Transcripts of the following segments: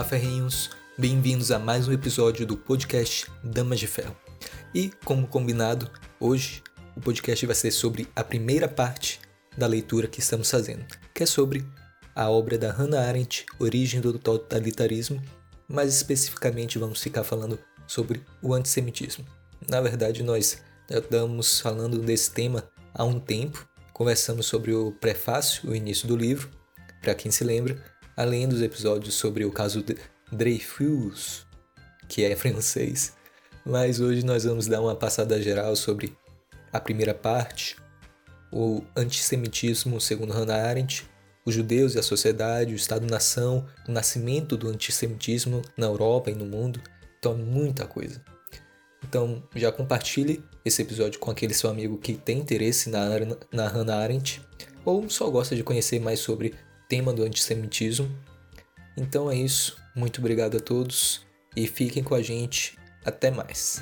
Olá, ferrinhos! Bem-vindos a mais um episódio do podcast Damas de Ferro. E, como combinado, hoje o podcast vai ser sobre a primeira parte da leitura que estamos fazendo, que é sobre a obra da Hannah Arendt, Origem do Totalitarismo. Mais especificamente, vamos ficar falando sobre o antissemitismo. Na verdade, nós estamos falando desse tema há um tempo, conversamos sobre o prefácio, o início do livro, para quem se lembra, além dos episódios sobre o caso Dreyfus, que é francês. Mas hoje nós vamos dar uma passada geral sobre a primeira parte, o antissemitismo segundo Hannah Arendt, os judeus e a sociedade, o Estado-nação, o nascimento do antissemitismo na Europa e no mundo. Então, muita coisa. Então, já compartilhe esse episódio com aquele seu amigo que tem interesse na, na Hannah Arendt ou só gosta de conhecer mais sobre tema do antissemitismo. Então é isso. Muito obrigado a todos e fiquem com a gente. Até mais.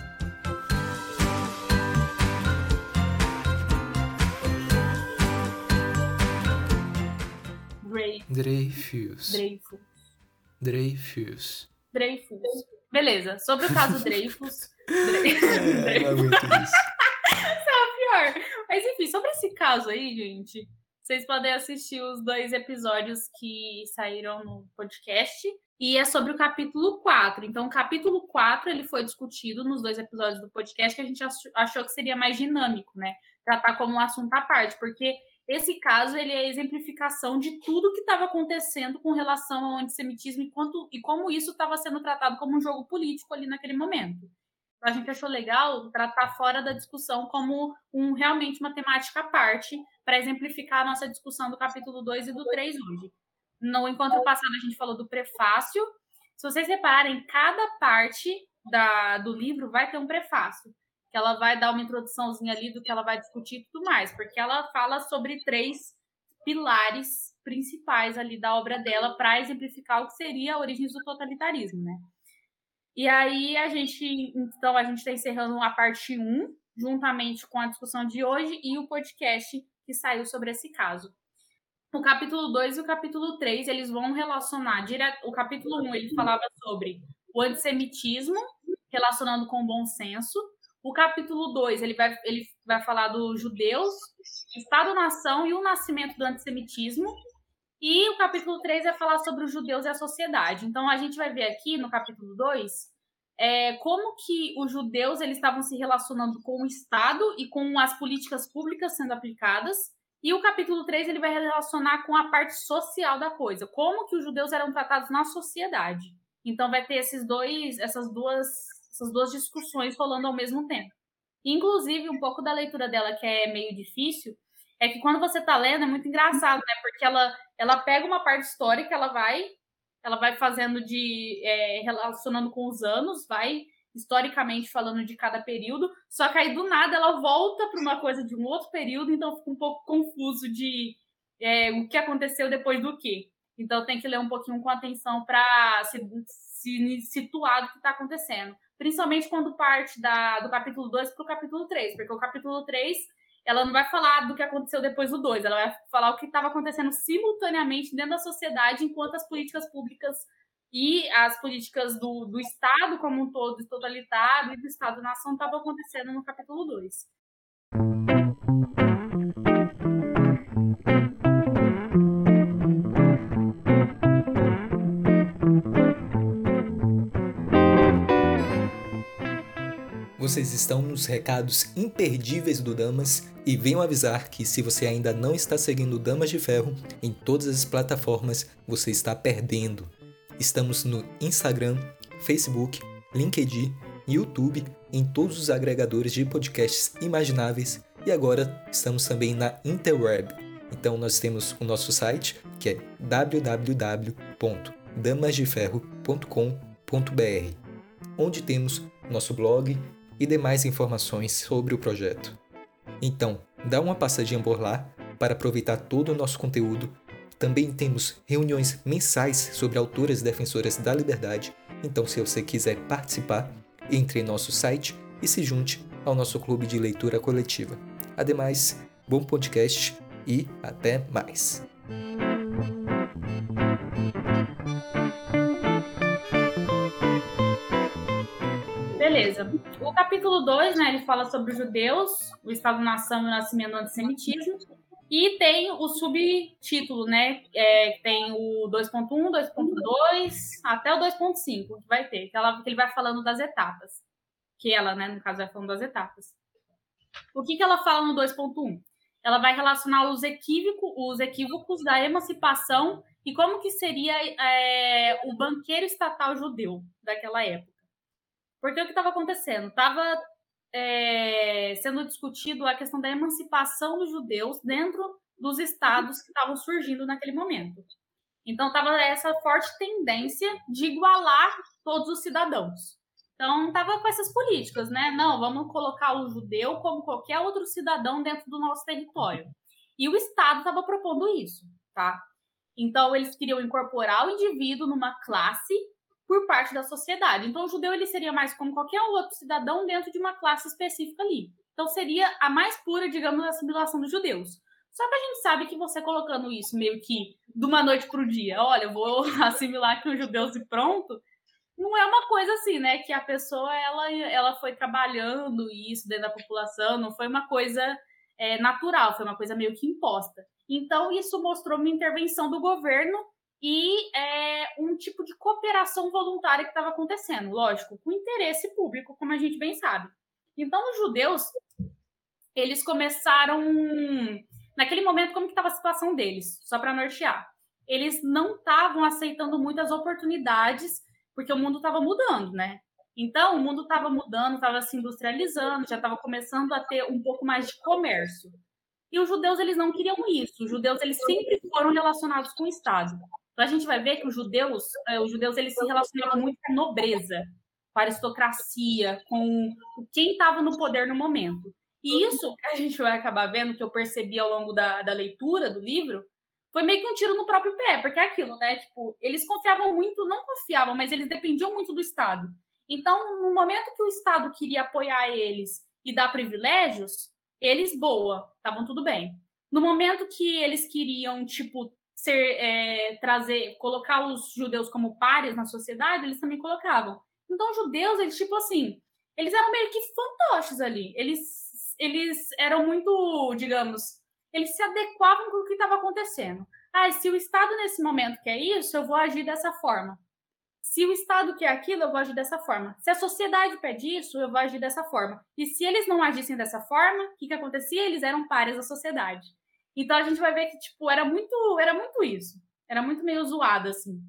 Dreyfus. Dreyfus. Dreyfus. Dreyfus. Beleza, sobre o caso Dreyfus. É, não aguento isso. é pior. Mas enfim, sobre esse caso aí, gente, vocês podem assistir os dois episódios que saíram no podcast. E é sobre o capítulo 4. Então, o capítulo 4 ele foi discutido nos dois episódios do podcast que a gente achou que seria mais dinâmico, né? Tratar como um assunto à parte, porque esse caso ele é a exemplificação de tudo que estava acontecendo com relação ao antissemitismo e, quanto, e como isso estava sendo tratado como um jogo político ali naquele momento. A gente achou legal tratar fora da discussão como um realmente uma temática à parte para exemplificar a nossa discussão do capítulo 2 e do 3 hoje. No encontro passado a gente falou do prefácio. Se vocês repararem, cada parte da, do livro vai ter um prefácio que ela vai dar uma introduçãozinha ali do que ela vai discutir e tudo mais, porque ela fala sobre três pilares principais ali da obra dela para exemplificar o que seria a origem do totalitarismo, né? E aí a gente, então a gente está encerrando a parte 1, juntamente com a discussão de hoje e o podcast que saiu sobre esse caso. O capítulo 2 e o capítulo 3, eles vão relacionar direto, o capítulo 1 ele falava sobre o antissemitismo, relacionando com o bom senso, o capítulo 2, ele vai, ele vai falar dos judeus, Estado-nação e o nascimento do antissemitismo. E o capítulo 3 vai falar sobre os judeus e a sociedade. Então, a gente vai ver aqui no capítulo 2 é, como que os judeus eles estavam se relacionando com o Estado e com as políticas públicas sendo aplicadas. E o capítulo 3 ele vai relacionar com a parte social da coisa, como que os judeus eram tratados na sociedade. Então vai ter esses dois, essas duas essas duas discussões rolando ao mesmo tempo. Inclusive, um pouco da leitura dela que é meio difícil, é que quando você tá lendo é muito engraçado, né? Porque ela, ela pega uma parte histórica, ela vai, ela vai fazendo de é, relacionando com os anos, vai historicamente falando de cada período, só que aí do nada ela volta para uma coisa de um outro período, então fica um pouco confuso de é, o que aconteceu depois do que. Então tem que ler um pouquinho com atenção para se, se situar do que está acontecendo principalmente quando parte da, do capítulo 2 para o capítulo 3, porque o capítulo 3 ela não vai falar do que aconteceu depois do 2, ela vai falar o que estava acontecendo simultaneamente dentro da sociedade enquanto as políticas públicas e as políticas do, do Estado como um todo, totalitário, e do Estado-nação estavam acontecendo no capítulo 2. Vocês estão nos recados imperdíveis do Damas e venham avisar que se você ainda não está seguindo Damas de Ferro em todas as plataformas, você está perdendo. Estamos no Instagram, Facebook, LinkedIn, YouTube, em todos os agregadores de podcasts imagináveis e agora estamos também na interweb. Então nós temos o nosso site que é www.damasdeferro.com.br, onde temos nosso blog e demais informações sobre o projeto. Então, dá uma passadinha por lá para aproveitar todo o nosso conteúdo. Também temos reuniões mensais sobre autoras defensoras da liberdade, então se você quiser participar, entre em nosso site e se junte ao nosso clube de leitura coletiva. Ademais, bom podcast e até mais! O capítulo 2, né, ele fala sobre os judeus, o Estado-nação e o nascimento do antissemitismo. E tem o subtítulo, né? É, tem o 2.1, 2.2, até o 2.5 que vai ter, que, ela, que ele vai falando das etapas. Que ela, né, no caso, vai falando das etapas. O que, que ela fala no 2.1? Ela vai relacionar os, equívocos, os equívocos da emancipação e como que seria é, o banqueiro estatal judeu daquela época. Porque o que estava acontecendo? Estava é, sendo discutido a questão da emancipação dos judeus dentro dos estados que estavam surgindo naquele momento. Então, estava essa forte tendência de igualar todos os cidadãos. Então, estava com essas políticas, né? Não, vamos colocar o judeu como qualquer outro cidadão dentro do nosso território. E o Estado estava propondo isso, tá? Então, eles queriam incorporar o indivíduo numa classe por parte da sociedade. Então, o judeu ele seria mais como qualquer outro cidadão dentro de uma classe específica ali. Então, seria a mais pura, digamos, assimilação dos judeus. Só que a gente sabe que você colocando isso meio que de uma noite para o dia, olha, eu vou assimilar aqui os judeus e pronto, não é uma coisa assim, né? Que a pessoa ela, ela foi trabalhando isso dentro da população, não foi uma coisa é, natural, foi uma coisa meio que imposta. Então, isso mostrou uma intervenção do governo e é, um tipo de cooperação voluntária que estava acontecendo, lógico, com interesse público, como a gente bem sabe. Então, os judeus, eles começaram, naquele momento, como que estava a situação deles, só para nortear. Eles não estavam aceitando muitas oportunidades, porque o mundo estava mudando, né? Então, o mundo estava mudando, estava se industrializando, já estava começando a ter um pouco mais de comércio. E os judeus, eles não queriam isso. Os judeus, eles sempre foram relacionados com o Estado. Então a gente vai ver que os judeus, é, os judeus eles se relacionavam muito com a nobreza, com a aristocracia, com quem estava no poder no momento. E isso que a gente vai acabar vendo, que eu percebi ao longo da, da leitura do livro, foi meio que um tiro no próprio pé, porque é aquilo, né? Tipo, eles confiavam muito, não confiavam, mas eles dependiam muito do Estado. Então, no momento que o Estado queria apoiar eles e dar privilégios, eles, boa, estavam tudo bem. No momento que eles queriam, tipo, ser é, trazer, colocar os judeus como pares na sociedade, eles também colocavam. Então, judeus, eles tipo assim, eles eram meio que fantoches ali. Eles, eles eram muito, digamos, eles se adequavam com o que estava acontecendo. Ah, se o Estado nesse momento quer isso, eu vou agir dessa forma. Se o Estado quer aquilo, eu vou agir dessa forma. Se a sociedade pede isso, eu vou agir dessa forma. E se eles não agissem dessa forma, o que, que acontecia? Eles eram pares da sociedade. Então a gente vai ver que, tipo, era muito, era muito isso. Era muito meio zoado, assim.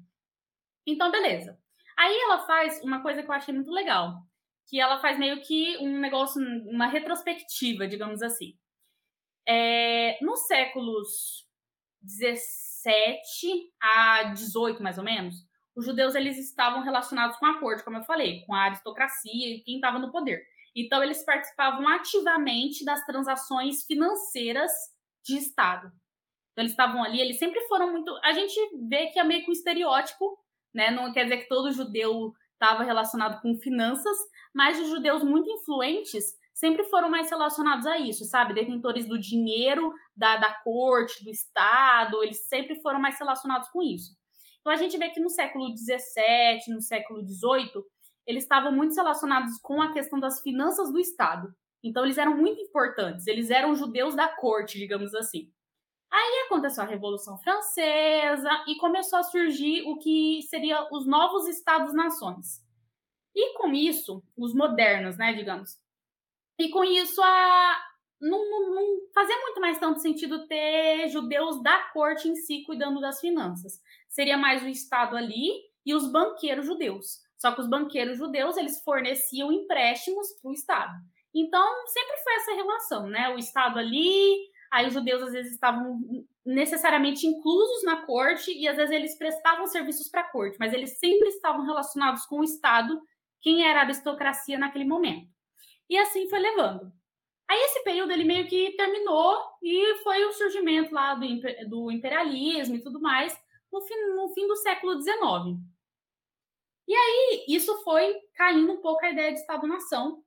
Então, beleza. Aí ela faz uma coisa que eu achei muito legal. Que ela faz meio que um negócio, uma retrospectiva, digamos assim. É, nos séculos 17 a 18, mais ou menos, os judeus eles estavam relacionados com a corte, como eu falei, com a aristocracia e quem estava no poder. Então, eles participavam ativamente das transações financeiras de Estado. Então, eles estavam ali, eles sempre foram muito. A gente vê que é meio que um estereótipo, né? Não quer dizer que todo judeu estava relacionado com finanças, mas os judeus muito influentes sempre foram mais relacionados a isso, sabe? Detentores do dinheiro, da, da corte, do Estado, eles sempre foram mais relacionados com isso. Então a gente vê que no século XVII, no século XVIII, eles estavam muito relacionados com a questão das finanças do Estado. Então eles eram muito importantes, eles eram judeus da corte, digamos assim. Aí aconteceu a Revolução Francesa e começou a surgir o que seria os novos estados-nações. E com isso, os modernos, né, digamos. E com isso, a... não, não, não fazia muito mais tanto sentido ter judeus da corte em si cuidando das finanças. Seria mais o Estado ali e os banqueiros judeus. Só que os banqueiros judeus, eles forneciam empréstimos para o Estado. Então, sempre foi essa relação, né? O Estado ali, aí os judeus às vezes estavam necessariamente inclusos na corte e às vezes eles prestavam serviços para a corte, mas eles sempre estavam relacionados com o Estado, quem era a aristocracia naquele momento. E assim foi levando. Aí esse período ele meio que terminou e foi o surgimento lá do, do imperialismo e tudo mais no fim, no fim do século XIX. E aí isso foi caindo um pouco a ideia de Estado-nação,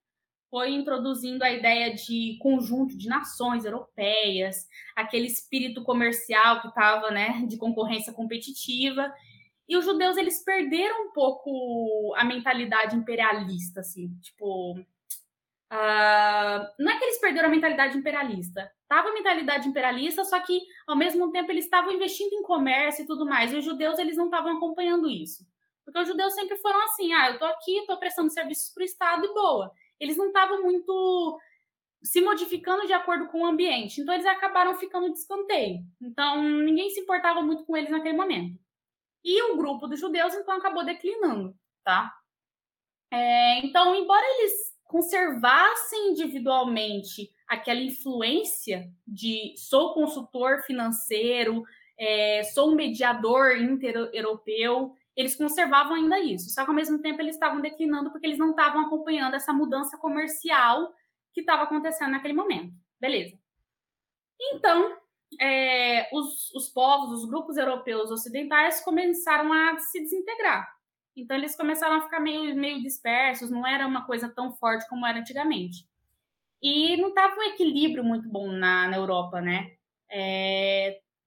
foi introduzindo a ideia de conjunto de nações europeias, aquele espírito comercial que estava, né, de concorrência competitiva. E os judeus, eles perderam um pouco a mentalidade imperialista, assim, tipo... Uh, não é que eles perderam a mentalidade imperialista. Tava a mentalidade imperialista, só que, ao mesmo tempo, eles estavam investindo em comércio e tudo mais. E os judeus, eles não estavam acompanhando isso. Porque os judeus sempre foram assim, ah, eu tô aqui, tô prestando serviços pro Estado e boa. Eles não estavam muito se modificando de acordo com o ambiente. Então, eles acabaram ficando de escanteio. Então, ninguém se importava muito com eles naquele momento. E o grupo dos judeus, então, acabou declinando, tá? É, então, embora eles conservassem individualmente aquela influência de sou consultor financeiro, é, sou um mediador inter-europeu, eles conservavam ainda isso. Só que ao mesmo tempo eles estavam declinando porque eles não estavam acompanhando essa mudança comercial que estava acontecendo naquele momento. Beleza. Então, é, os, os povos, os grupos europeus ocidentais começaram a se desintegrar. Então, eles começaram a ficar meio, meio dispersos, não era uma coisa tão forte como era antigamente. E não estava um equilíbrio muito bom na, na Europa, né?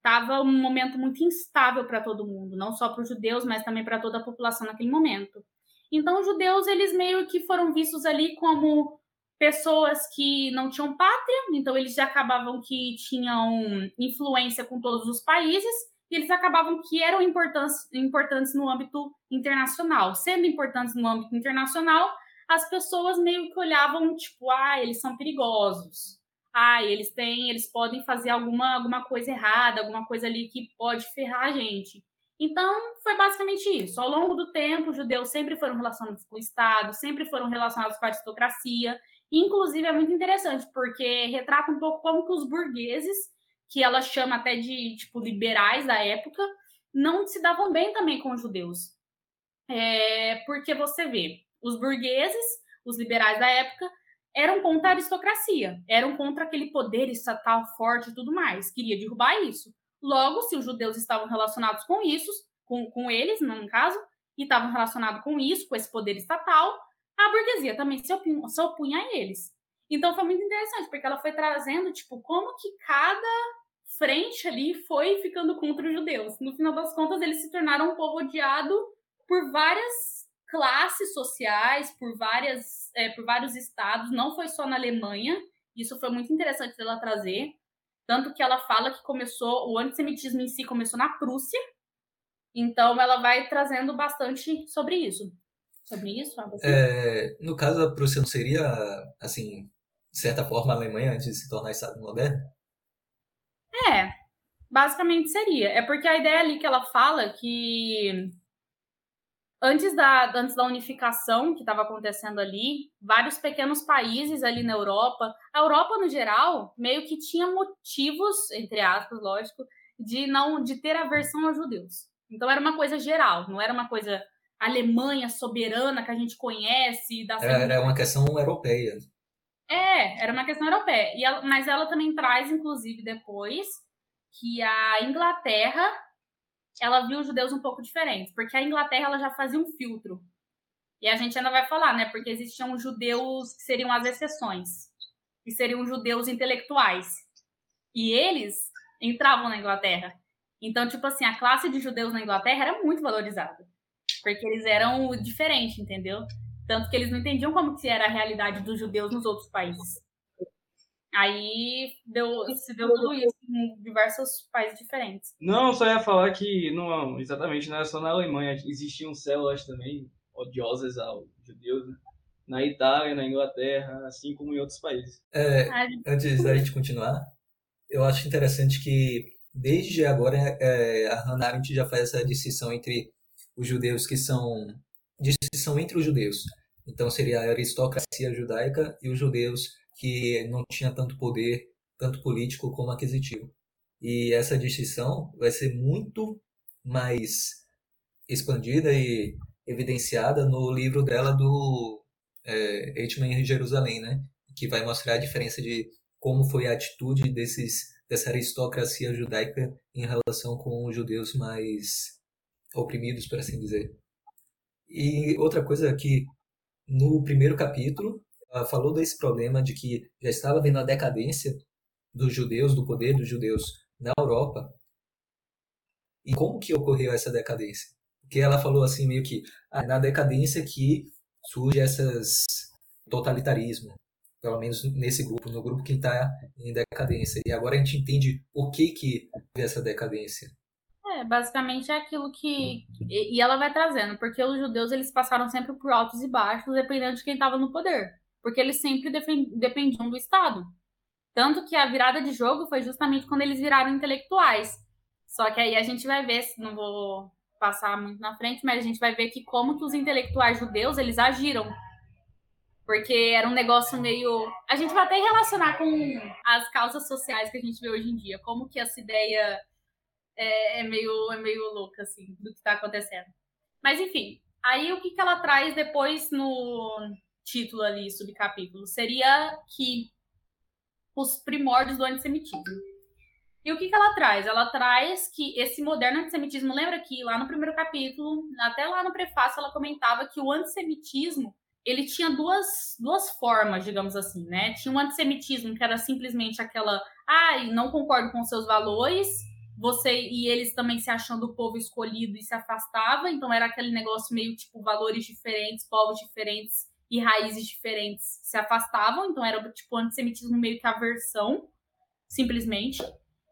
Estava um momento muito instável para todo mundo, não só para os judeus, mas também para toda a população naquele momento. Então, os judeus, eles meio que foram vistos ali como pessoas que não tinham pátria, então eles já acabavam que tinham influência com todos os países, e eles acabavam que eram importantes no âmbito internacional. Sendo importantes no âmbito internacional, as pessoas meio que olhavam, tipo, ah, eles são perigosos. Ah, eles têm, eles podem fazer alguma, alguma coisa errada, alguma coisa ali que pode ferrar a gente. Então, foi basicamente isso. Ao longo do tempo, os judeus sempre foram relacionados com o Estado, sempre foram relacionados com a aristocracia, Inclusive, é muito interessante, porque retrata um pouco como que os burgueses, que ela chama até de, tipo, liberais da época, não se davam bem também com os judeus. É, porque você vê, os burgueses, os liberais da época, eram contra a aristocracia, eram contra aquele poder estatal forte e tudo mais, queria derrubar isso. Logo, se os judeus estavam relacionados com isso, com, com eles, no caso, e estavam relacionados com isso, com esse poder estatal, a burguesia também se opunha, se opunha a eles. Então foi muito interessante, porque ela foi trazendo, tipo, como que cada frente ali foi ficando contra os judeus. No final das contas, eles se tornaram um povo odiado por várias classes sociais, por várias, é, por vários estados. Não foi só na Alemanha. Isso foi muito interessante dela trazer. Tanto que ela fala que começou, o antissemitismo em si começou na Prússia. Então ela vai trazendo bastante sobre isso sobre isso? É, no caso, a Prússia não seria, assim, de certa forma, a Alemanha antes de se tornar Estado moderno? É, basicamente seria. É porque a ideia ali que ela fala que antes da, antes da unificação que estava acontecendo ali, vários pequenos países ali na Europa, a Europa no geral, meio que tinha motivos, entre aspas, lógico, de não de ter aversão aos judeus. Então era uma coisa geral, não era uma coisa Alemanha soberana que a gente conhece. Da era, era uma questão europeia. É, era uma questão europeia. E ela, mas ela também traz, inclusive, depois, que a Inglaterra ela viu os judeus um pouco diferentes, porque a Inglaterra ela já fazia um filtro. E a gente ainda vai falar, né? Porque existiam judeus que seriam as exceções, que seriam judeus intelectuais. E eles entravam na Inglaterra. Então, tipo assim, a classe de judeus na Inglaterra era muito valorizada porque eles eram diferentes, entendeu? Tanto que eles não entendiam como que era a realidade dos judeus nos outros países. Aí deu, se deu tudo isso em diversos países diferentes. Não, só ia falar que não, exatamente não era só na Alemanha, existiam células também odiosas aos judeus, né? na Itália, na Inglaterra, assim como em outros países. É, antes da gente continuar, eu acho interessante que desde agora é, a Hannah Arendt já faz essa distinção entre os judeus que são distinção entre os judeus. Então seria a aristocracia judaica e os judeus que não tinha tanto poder, tanto político como aquisitivo. E essa distinção vai ser muito mais expandida e evidenciada no livro dela do é, Eichmann em Jerusalém, né? Que vai mostrar a diferença de como foi a atitude desses dessa aristocracia judaica em relação com os judeus mais oprimidos, por assim dizer. E outra coisa que no primeiro capítulo falou desse problema de que já estava vendo a decadência dos judeus, do poder dos judeus na Europa. E como que ocorreu essa decadência? Porque ela falou assim, meio que ah, na decadência que surge esses totalitarismo, pelo menos nesse grupo, no grupo que está em decadência. E agora a gente entende por que que essa decadência. É, basicamente é aquilo que e ela vai trazendo, porque os judeus eles passaram sempre por altos e baixos, dependendo de quem estava no poder, porque eles sempre dependiam do Estado. Tanto que a virada de jogo foi justamente quando eles viraram intelectuais. Só que aí a gente vai ver, não vou passar muito na frente, mas a gente vai ver que como que os intelectuais judeus eles agiram. Porque era um negócio meio. A gente vai até relacionar com as causas sociais que a gente vê hoje em dia. Como que essa ideia é, é meio, é meio louca, assim, do que está acontecendo. Mas, enfim, aí o que, que ela traz depois no título ali, subcapítulo, seria que os primórdios do antissemitismo. E o que, que ela traz? Ela traz que esse moderno antissemitismo, lembra que lá no primeiro capítulo, até lá no prefácio, ela comentava que o antissemitismo ele tinha duas, duas formas, digamos assim, né? Tinha um antissemitismo que era simplesmente aquela, ai, ah, não concordo com seus valores, você e eles também se achando o povo escolhido e se afastava, então era aquele negócio meio tipo valores diferentes, povos diferentes e raízes diferentes se afastavam, então era tipo antissemitismo meio que aversão, simplesmente.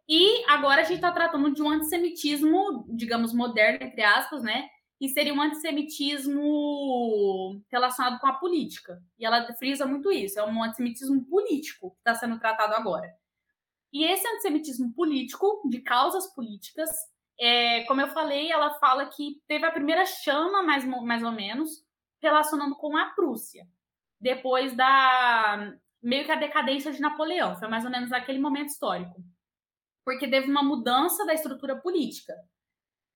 E agora a gente está tratando de um antissemitismo, digamos, moderno, entre aspas, né? E seria um antissemitismo relacionado com a política. E ela frisa muito isso, é um antissemitismo político que está sendo tratado agora. E esse antissemitismo político, de causas políticas, é, como eu falei, ela fala que teve a primeira chama, mais, mais ou menos, relacionando com a Prússia, depois da meio que a decadência de Napoleão, foi mais ou menos aquele momento histórico, porque teve uma mudança da estrutura política.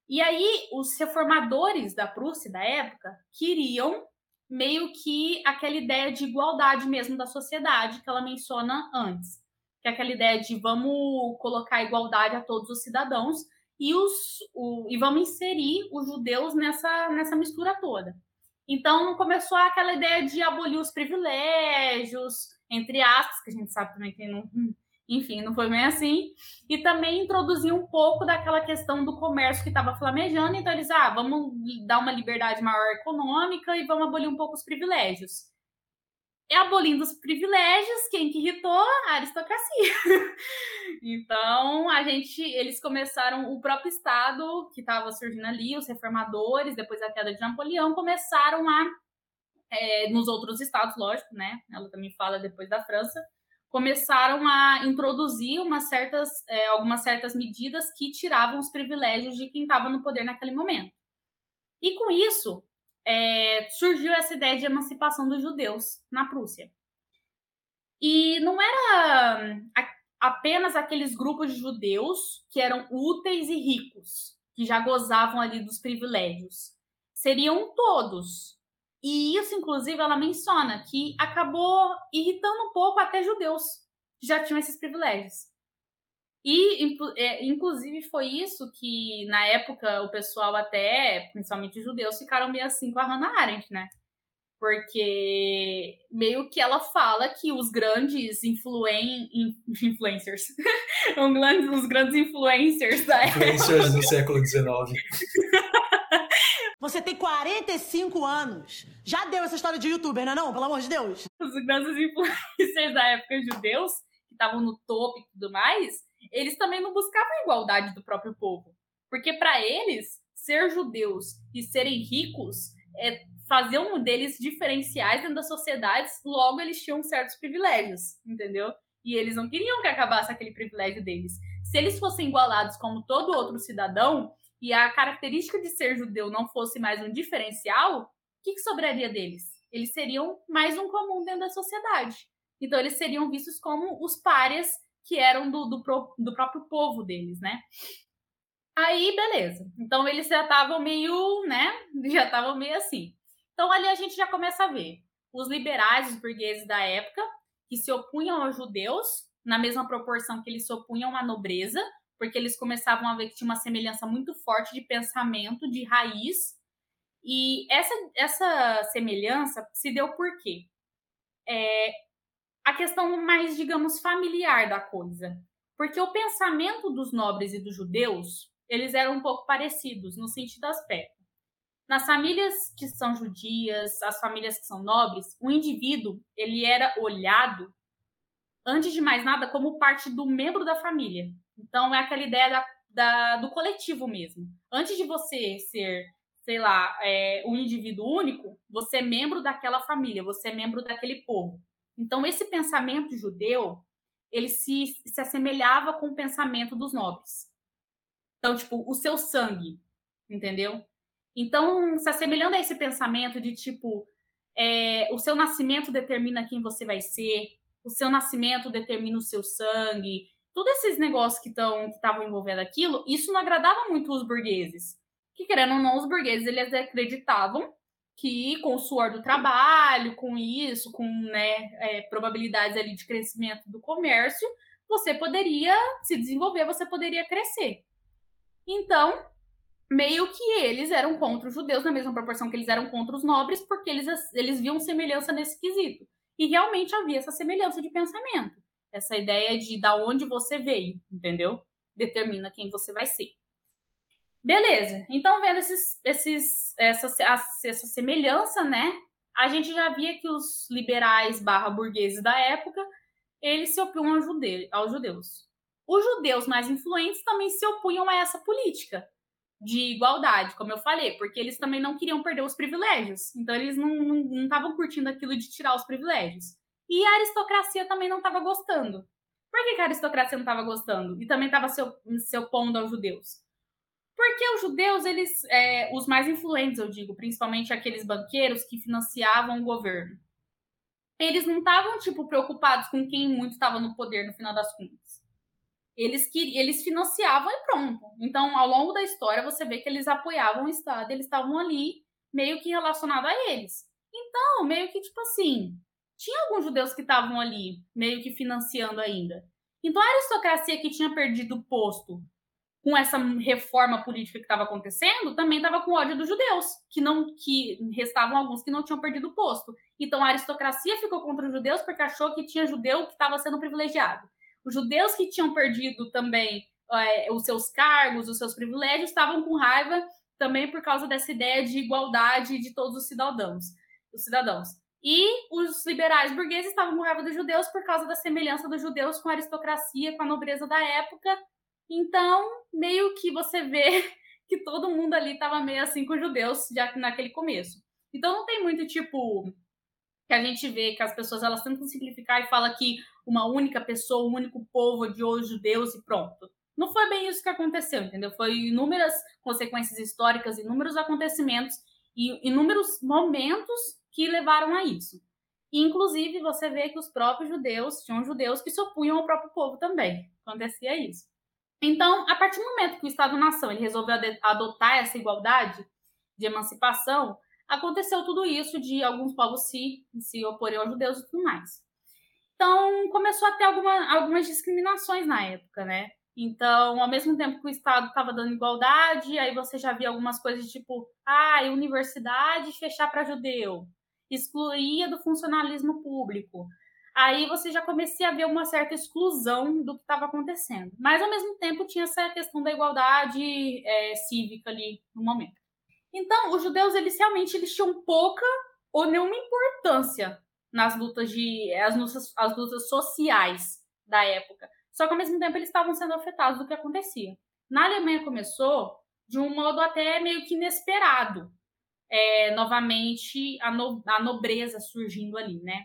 E aí os reformadores da Prússia da época queriam meio que aquela ideia de igualdade mesmo da sociedade que ela menciona antes, que é aquela ideia de vamos colocar igualdade a todos os cidadãos e os o, e vamos inserir os judeus nessa nessa mistura toda. Então começou aquela ideia de abolir os privilégios, entre aspas, que a gente sabe também que não, enfim, não foi bem assim. E também introduzir um pouco daquela questão do comércio que estava flamejando. Então eles, ah, vamos dar uma liberdade maior econômica e vamos abolir um pouco os privilégios. E abolindo os privilégios, quem que irritou? A aristocracia. então, a gente, eles começaram, o próprio Estado que estava surgindo ali, os reformadores, depois da queda de Napoleão, começaram a, é, nos outros estados, lógico, né? Ela também fala depois da França, começaram a introduzir certas, é, algumas certas medidas que tiravam os privilégios de quem estava no poder naquele momento. E com isso, é, surgiu essa ideia de emancipação dos judeus na Prússia. E não era apenas aqueles grupos de judeus que eram úteis e ricos, que já gozavam ali dos privilégios. Seriam todos. E isso, inclusive, ela menciona que acabou irritando um pouco até judeus que já tinham esses privilégios. E, é, inclusive, foi isso que, na época, o pessoal até, principalmente os judeus, ficaram meio assim com a Hannah Arendt, né? Porque meio que ela fala que os grandes influen... influencers, os grandes influencers da época... Influencers do século XIX. Você tem 45 anos. Já deu essa história de youtuber, não é não? Pelo amor de Deus. Os grandes influencers da época judeus, que estavam no topo e tudo mais, eles também não buscavam a igualdade do próprio povo. Porque para eles, ser judeus e serem ricos é, faziam deles diferenciais dentro da sociedade, logo eles tinham certos privilégios, entendeu? E eles não queriam que acabasse aquele privilégio deles. Se eles fossem igualados como todo outro cidadão, e a característica de ser judeu não fosse mais um diferencial, o que, que sobraria deles? Eles seriam mais um comum dentro da sociedade. Então, eles seriam vistos como os párias que eram do, do, do próprio povo deles, né? Aí, beleza. Então, eles já estavam meio, né? Já estavam meio assim. Então, ali a gente já começa a ver os liberais, os burgueses da época, que se opunham aos judeus, na mesma proporção que eles se opunham à nobreza, porque eles começavam a ver que tinha uma semelhança muito forte de pensamento, de raiz. E essa, essa semelhança se deu por quê? É, a questão mais, digamos, familiar da coisa. Porque o pensamento dos nobres e dos judeus, eles eram um pouco parecidos no sentido aspecto. nas famílias que são judias, as famílias que são nobres, o indivíduo ele era olhado antes de mais nada como parte do membro da família. Então é aquela ideia da, da, do coletivo mesmo. Antes de você ser, sei lá, é, um indivíduo único, você é membro daquela família, você é membro daquele povo. Então esse pensamento judeu ele se, se assemelhava com o pensamento dos nobres. Então, tipo, o seu sangue, entendeu? Então, se assemelhando a esse pensamento de tipo, é, o seu nascimento determina quem você vai ser, o seu nascimento determina o seu sangue, todos esses negócios que estão que estavam envolvendo aquilo, isso não agradava muito os burgueses. Que querendo ou não, os burgueses eles acreditavam que com o suor do trabalho, com isso, com né, é, probabilidades ali de crescimento do comércio, você poderia se desenvolver, você poderia crescer. Então, meio que eles eram contra os judeus na mesma proporção que eles eram contra os nobres, porque eles, eles viam semelhança nesse quesito. E realmente havia essa semelhança de pensamento. Essa ideia de da onde você veio, entendeu? Determina quem você vai ser. Beleza. Então, vendo esses, esses, essa, essa semelhança, né? A gente já via que os liberais barra burgueses da época, eles se opunham jude aos judeus. Os judeus mais influentes também se opunham a essa política de igualdade, como eu falei, porque eles também não queriam perder os privilégios. Então, eles não estavam curtindo aquilo de tirar os privilégios. E a aristocracia também não estava gostando. Por que, que, a aristocracia não estava gostando? E também estava se, se opondo aos judeus? Porque os judeus, eles, é, os mais influentes, eu digo, principalmente aqueles banqueiros que financiavam o governo, eles não estavam, tipo, preocupados com quem muito estava no poder no final das contas. Eles, que, eles financiavam e pronto. Então, ao longo da história, você vê que eles apoiavam o Estado, eles estavam ali meio que relacionado a eles. Então, meio que, tipo assim, tinha alguns judeus que estavam ali, meio que financiando ainda. Então, a aristocracia que tinha perdido o posto com essa reforma política que estava acontecendo, também estava com ódio dos judeus, que não que restavam alguns que não tinham perdido o posto. Então a aristocracia ficou contra os judeus porque achou que tinha judeu que estava sendo privilegiado. Os judeus que tinham perdido também é, os seus cargos, os seus privilégios, estavam com raiva também por causa dessa ideia de igualdade de todos os cidadãos, os cidadãos. E os liberais burgueses estavam com raiva dos judeus por causa da semelhança dos judeus com a aristocracia, com a nobreza da época, então, meio que você vê que todo mundo ali estava meio assim com os judeus já naquele começo. Então não tem muito tipo que a gente vê que as pessoas elas tentam simplificar e fala que uma única pessoa, um único povo odiou os judeus e pronto. Não foi bem isso que aconteceu, entendeu? Foi inúmeras consequências históricas, inúmeros acontecimentos e inúmeros momentos que levaram a isso. Inclusive, você vê que os próprios judeus, tinham judeus que se opunham ao próprio povo também. Acontecia isso. Então, a partir do momento que o Estado-nação resolveu adotar essa igualdade de emancipação, aconteceu tudo isso de alguns povos se, se oporem aos judeus e tudo mais. Então, começou a ter alguma, algumas discriminações na época, né? Então, ao mesmo tempo que o Estado estava dando igualdade, aí você já via algumas coisas tipo, ah, universidade fechar para judeu, excluía do funcionalismo público aí você já comecei a ver uma certa exclusão do que estava acontecendo. Mas, ao mesmo tempo, tinha essa questão da igualdade é, cívica ali no momento. Então, os judeus, eles realmente eles tinham pouca ou nenhuma importância nas lutas de as lutas, as lutas sociais da época. Só que ao mesmo tempo eles estavam sendo afetados do que acontecia. Na Alemanha começou de um modo até meio que inesperado. É, novamente a, no, a nobreza surgindo ali, né?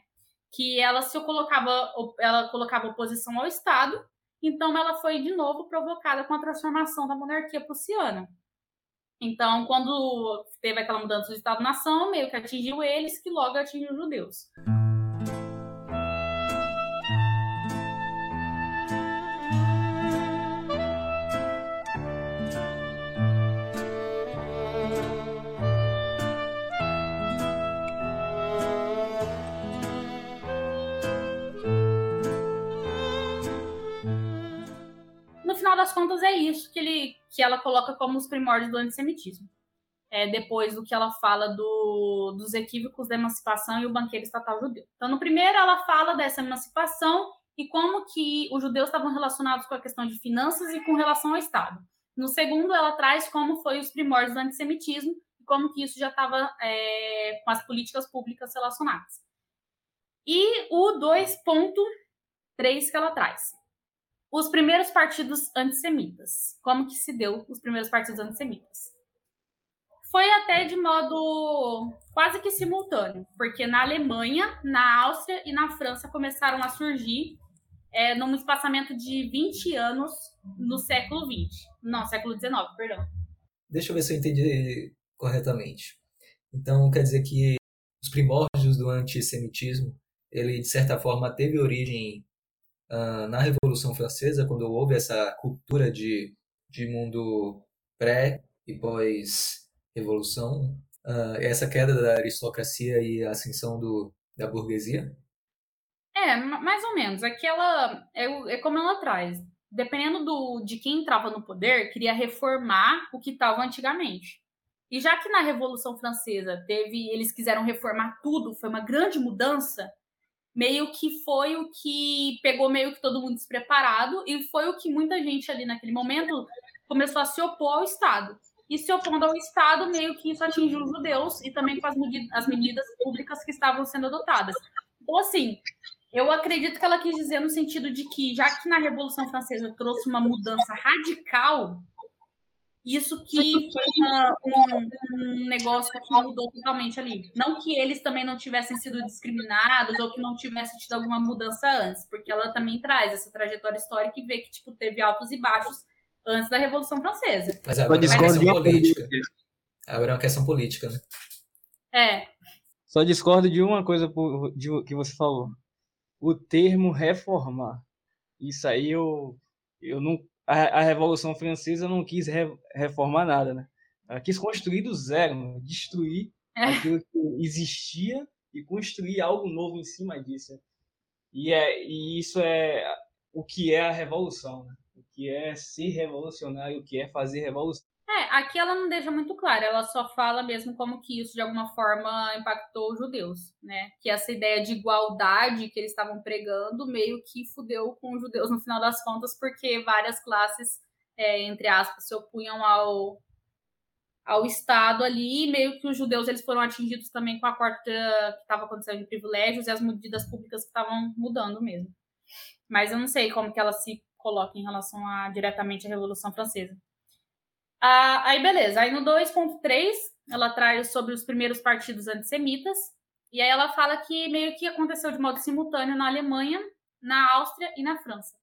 Que ela se colocava, ela colocava oposição ao Estado, então ela foi de novo provocada com a transformação da monarquia prussiana. Então, quando teve aquela mudança do Estado-nação, meio que atingiu eles, que logo atingiu os judeus. Das contas, é isso que, ele, que ela coloca como os primórdios do antissemitismo. É, depois do que ela fala do, dos equívocos da emancipação e o banqueiro estatal judeu. Então, no primeiro, ela fala dessa emancipação e como que os judeus estavam relacionados com a questão de finanças e com relação ao Estado. No segundo, ela traz como foi os primórdios do antissemitismo e como que isso já estava é, com as políticas públicas relacionadas. E o 2.3 que ela traz. Os primeiros partidos antissemitas. Como que se deu os primeiros partidos antissemitas? Foi até de modo quase que simultâneo, porque na Alemanha, na Áustria e na França começaram a surgir é, num espaçamento de 20 anos no século XX. Não, século XIX, perdão. Deixa eu ver se eu entendi corretamente. Então, quer dizer que os primórdios do antissemitismo, ele de certa forma teve origem uh, na Revolução Francesa, quando houve essa cultura de, de mundo pré e pós-revolução, uh, essa queda da aristocracia e a ascensão do, da burguesia? É, mais ou menos. Aquela é, é como ela traz. Dependendo do, de quem entrava no poder, queria reformar o que estava antigamente. E já que na Revolução Francesa teve, eles quiseram reformar tudo, foi uma grande mudança, meio que foi o que pegou meio que todo mundo despreparado e foi o que muita gente ali naquele momento começou a se opor ao Estado. E se opondo ao Estado, meio que isso atingiu os judeus e também com as, as medidas públicas que estavam sendo adotadas. Então, assim, eu acredito que ela quis dizer no sentido de que, já que na Revolução Francesa trouxe uma mudança radical, isso que foi uma, um, um, negócio que mudou totalmente ali. Não que eles também não tivessem sido discriminados ou que não tivessem tido alguma mudança antes, porque ela também traz essa trajetória histórica e vê que tipo, teve altos e baixos antes da Revolução Francesa. Mas agora é uma questão política. Agora é uma questão política, né? É. Só discordo de uma coisa que você falou. O termo reformar. Isso aí eu, eu não a, a Revolução Francesa não quis re, reformar nada, né? Ela quis construir do zero, né? destruir é. aquilo que existia e construir algo novo em cima disso. E, é, e isso é o que é a revolução, né? o que é ser revolucionário, o que é fazer revolução. É, aqui ela não deixa muito claro, ela só fala mesmo como que isso de alguma forma impactou os judeus, né? Que essa ideia de igualdade que eles estavam pregando meio que fudeu com os judeus no final das contas, porque várias classes, é, entre aspas, se opunham ao, ao Estado ali, e meio que os judeus eles foram atingidos também com a corte que estava acontecendo de privilégios e as medidas públicas que estavam mudando mesmo. Mas eu não sei como que ela se coloca em relação a diretamente à Revolução Francesa. Ah, aí, beleza. Aí no 2.3, ela traz sobre os primeiros partidos antissemitas. E aí ela fala que meio que aconteceu de modo simultâneo na Alemanha, na Áustria e na França.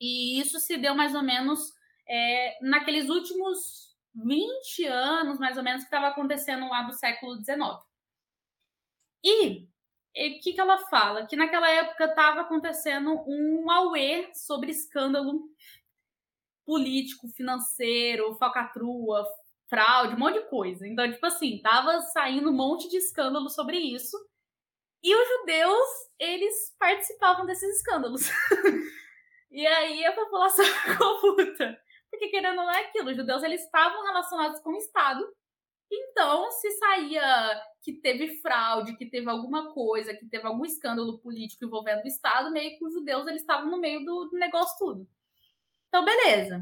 E isso se deu mais ou menos é, naqueles últimos 20 anos, mais ou menos, que estava acontecendo lá do século XIX. E o que, que ela fala? Que naquela época estava acontecendo um auê sobre escândalo político, financeiro, falcatrua, fraude, um monte de coisa. Então, tipo assim, tava saindo um monte de escândalo sobre isso. E os judeus, eles participavam desses escândalos. e aí a população ficou puta. Porque querendo ou não é aquilo, os judeus eles estavam relacionados com o Estado. Então, se saía que teve fraude, que teve alguma coisa, que teve algum escândalo político envolvendo o Estado, meio que os judeus eles estavam no meio do negócio tudo. Então, beleza.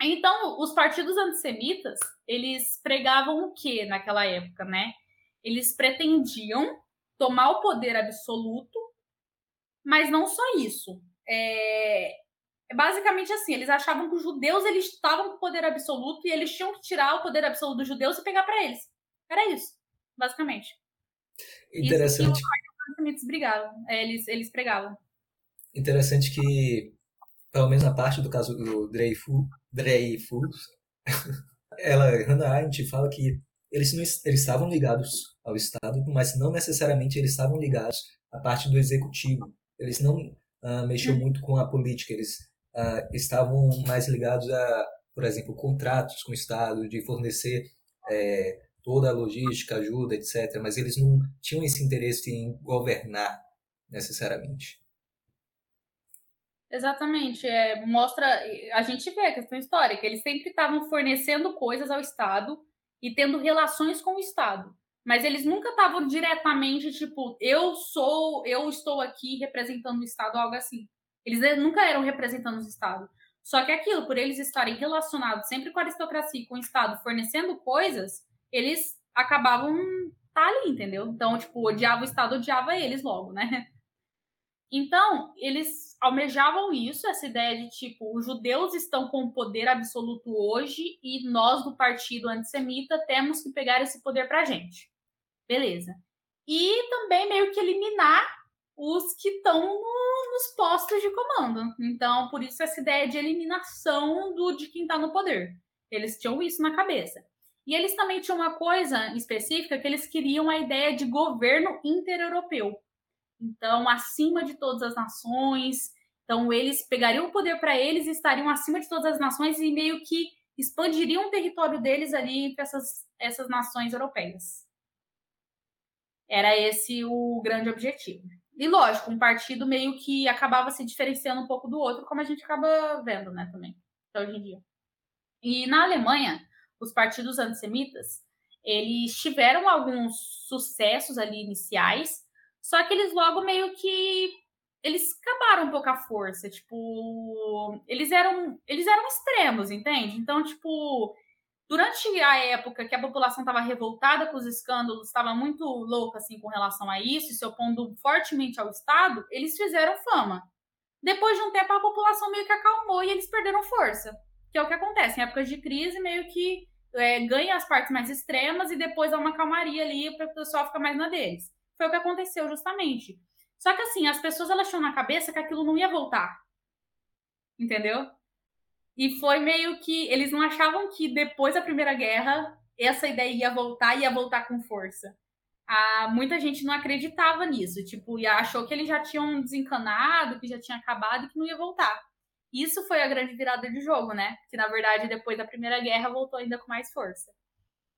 Então, os partidos antissemitas, eles pregavam o que naquela época, né? Eles pretendiam tomar o poder absoluto, mas não só isso. É, é basicamente assim, eles achavam que os judeus eles estavam com o poder absoluto e eles tinham que tirar o poder absoluto dos judeus e pegar para eles. Era isso, basicamente. Interessante. Isso que os antissemitas brigavam, é, eles, eles pregavam. Interessante que pelo menos na parte do caso do Dreyfus, Dreyfus ela, Hannah Arendt fala que eles, não, eles estavam ligados ao Estado, mas não necessariamente eles estavam ligados à parte do executivo. Eles não uh, mexiam hum. muito com a política, eles uh, estavam mais ligados a, por exemplo, contratos com o Estado, de fornecer é, toda a logística, ajuda, etc. Mas eles não tinham esse interesse em governar necessariamente. Exatamente. É, mostra. A gente vê a questão histórica. Eles sempre estavam fornecendo coisas ao Estado e tendo relações com o Estado. Mas eles nunca estavam diretamente, tipo, eu sou, eu estou aqui representando o Estado, algo assim. Eles nunca eram representando o Estado. Só que aquilo, por eles estarem relacionados sempre com a aristocracia e com o Estado, fornecendo coisas, eles acabavam tá ali, entendeu? Então, tipo, odiava o Estado, odiava eles logo, né? Então, eles almejavam isso, essa ideia de tipo, os judeus estão com poder absoluto hoje e nós do partido antissemita temos que pegar esse poder pra gente. Beleza. E também meio que eliminar os que estão no, nos postos de comando. Então, por isso essa ideia de eliminação do de quem está no poder. Eles tinham isso na cabeça. E eles também tinham uma coisa específica que eles queriam a ideia de governo intereuropeu. Então, acima de todas as nações. Então, eles pegariam o poder para eles e estariam acima de todas as nações e meio que expandiriam o território deles ali entre essas, essas nações europeias. Era esse o grande objetivo. E lógico, um partido meio que acabava se diferenciando um pouco do outro, como a gente acaba vendo, né, também, hoje em dia. E na Alemanha, os partidos antissemitas, eles tiveram alguns sucessos ali iniciais, só que eles logo meio que eles acabaram um pouco a força, tipo, eles eram eles eram extremos, entende? Então, tipo, durante a época que a população estava revoltada com os escândalos, estava muito louca assim com relação a isso, se opondo fortemente ao Estado, eles fizeram fama. Depois de um tempo a população meio que acalmou e eles perderam força, que é o que acontece em épocas de crise, meio que é, ganha as partes mais extremas e depois há uma calmaria ali para o pessoal ficar mais na deles. Foi o que aconteceu justamente. Só que assim, as pessoas elas tinham na cabeça que aquilo não ia voltar. Entendeu? E foi meio que eles não achavam que depois da Primeira Guerra essa ideia ia voltar ia voltar com força. Ah, muita gente não acreditava nisso, tipo, e achou que eles já tinham desencanado, que já tinha acabado e que não ia voltar. Isso foi a grande virada de jogo, né? Que na verdade depois da Primeira Guerra voltou ainda com mais força.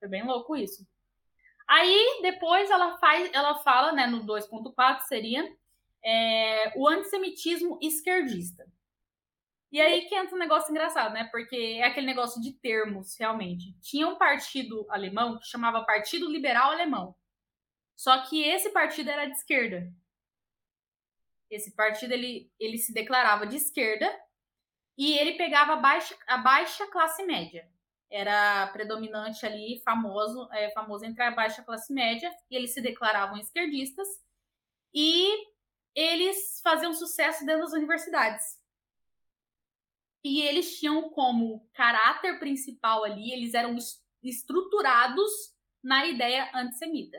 Foi bem louco isso. Aí, depois ela faz, ela fala, né, no 2.4 seria é, o antissemitismo esquerdista. E aí que entra um negócio engraçado, né? Porque é aquele negócio de termos, realmente. Tinha um partido alemão que chamava Partido Liberal Alemão. Só que esse partido era de esquerda. Esse partido ele, ele se declarava de esquerda e ele pegava a baixa, a baixa classe média era predominante ali, famoso, é, famoso entre a baixa classe média, e eles se declaravam esquerdistas, e eles faziam sucesso dentro das universidades. E eles tinham como caráter principal ali, eles eram estruturados na ideia antissemita.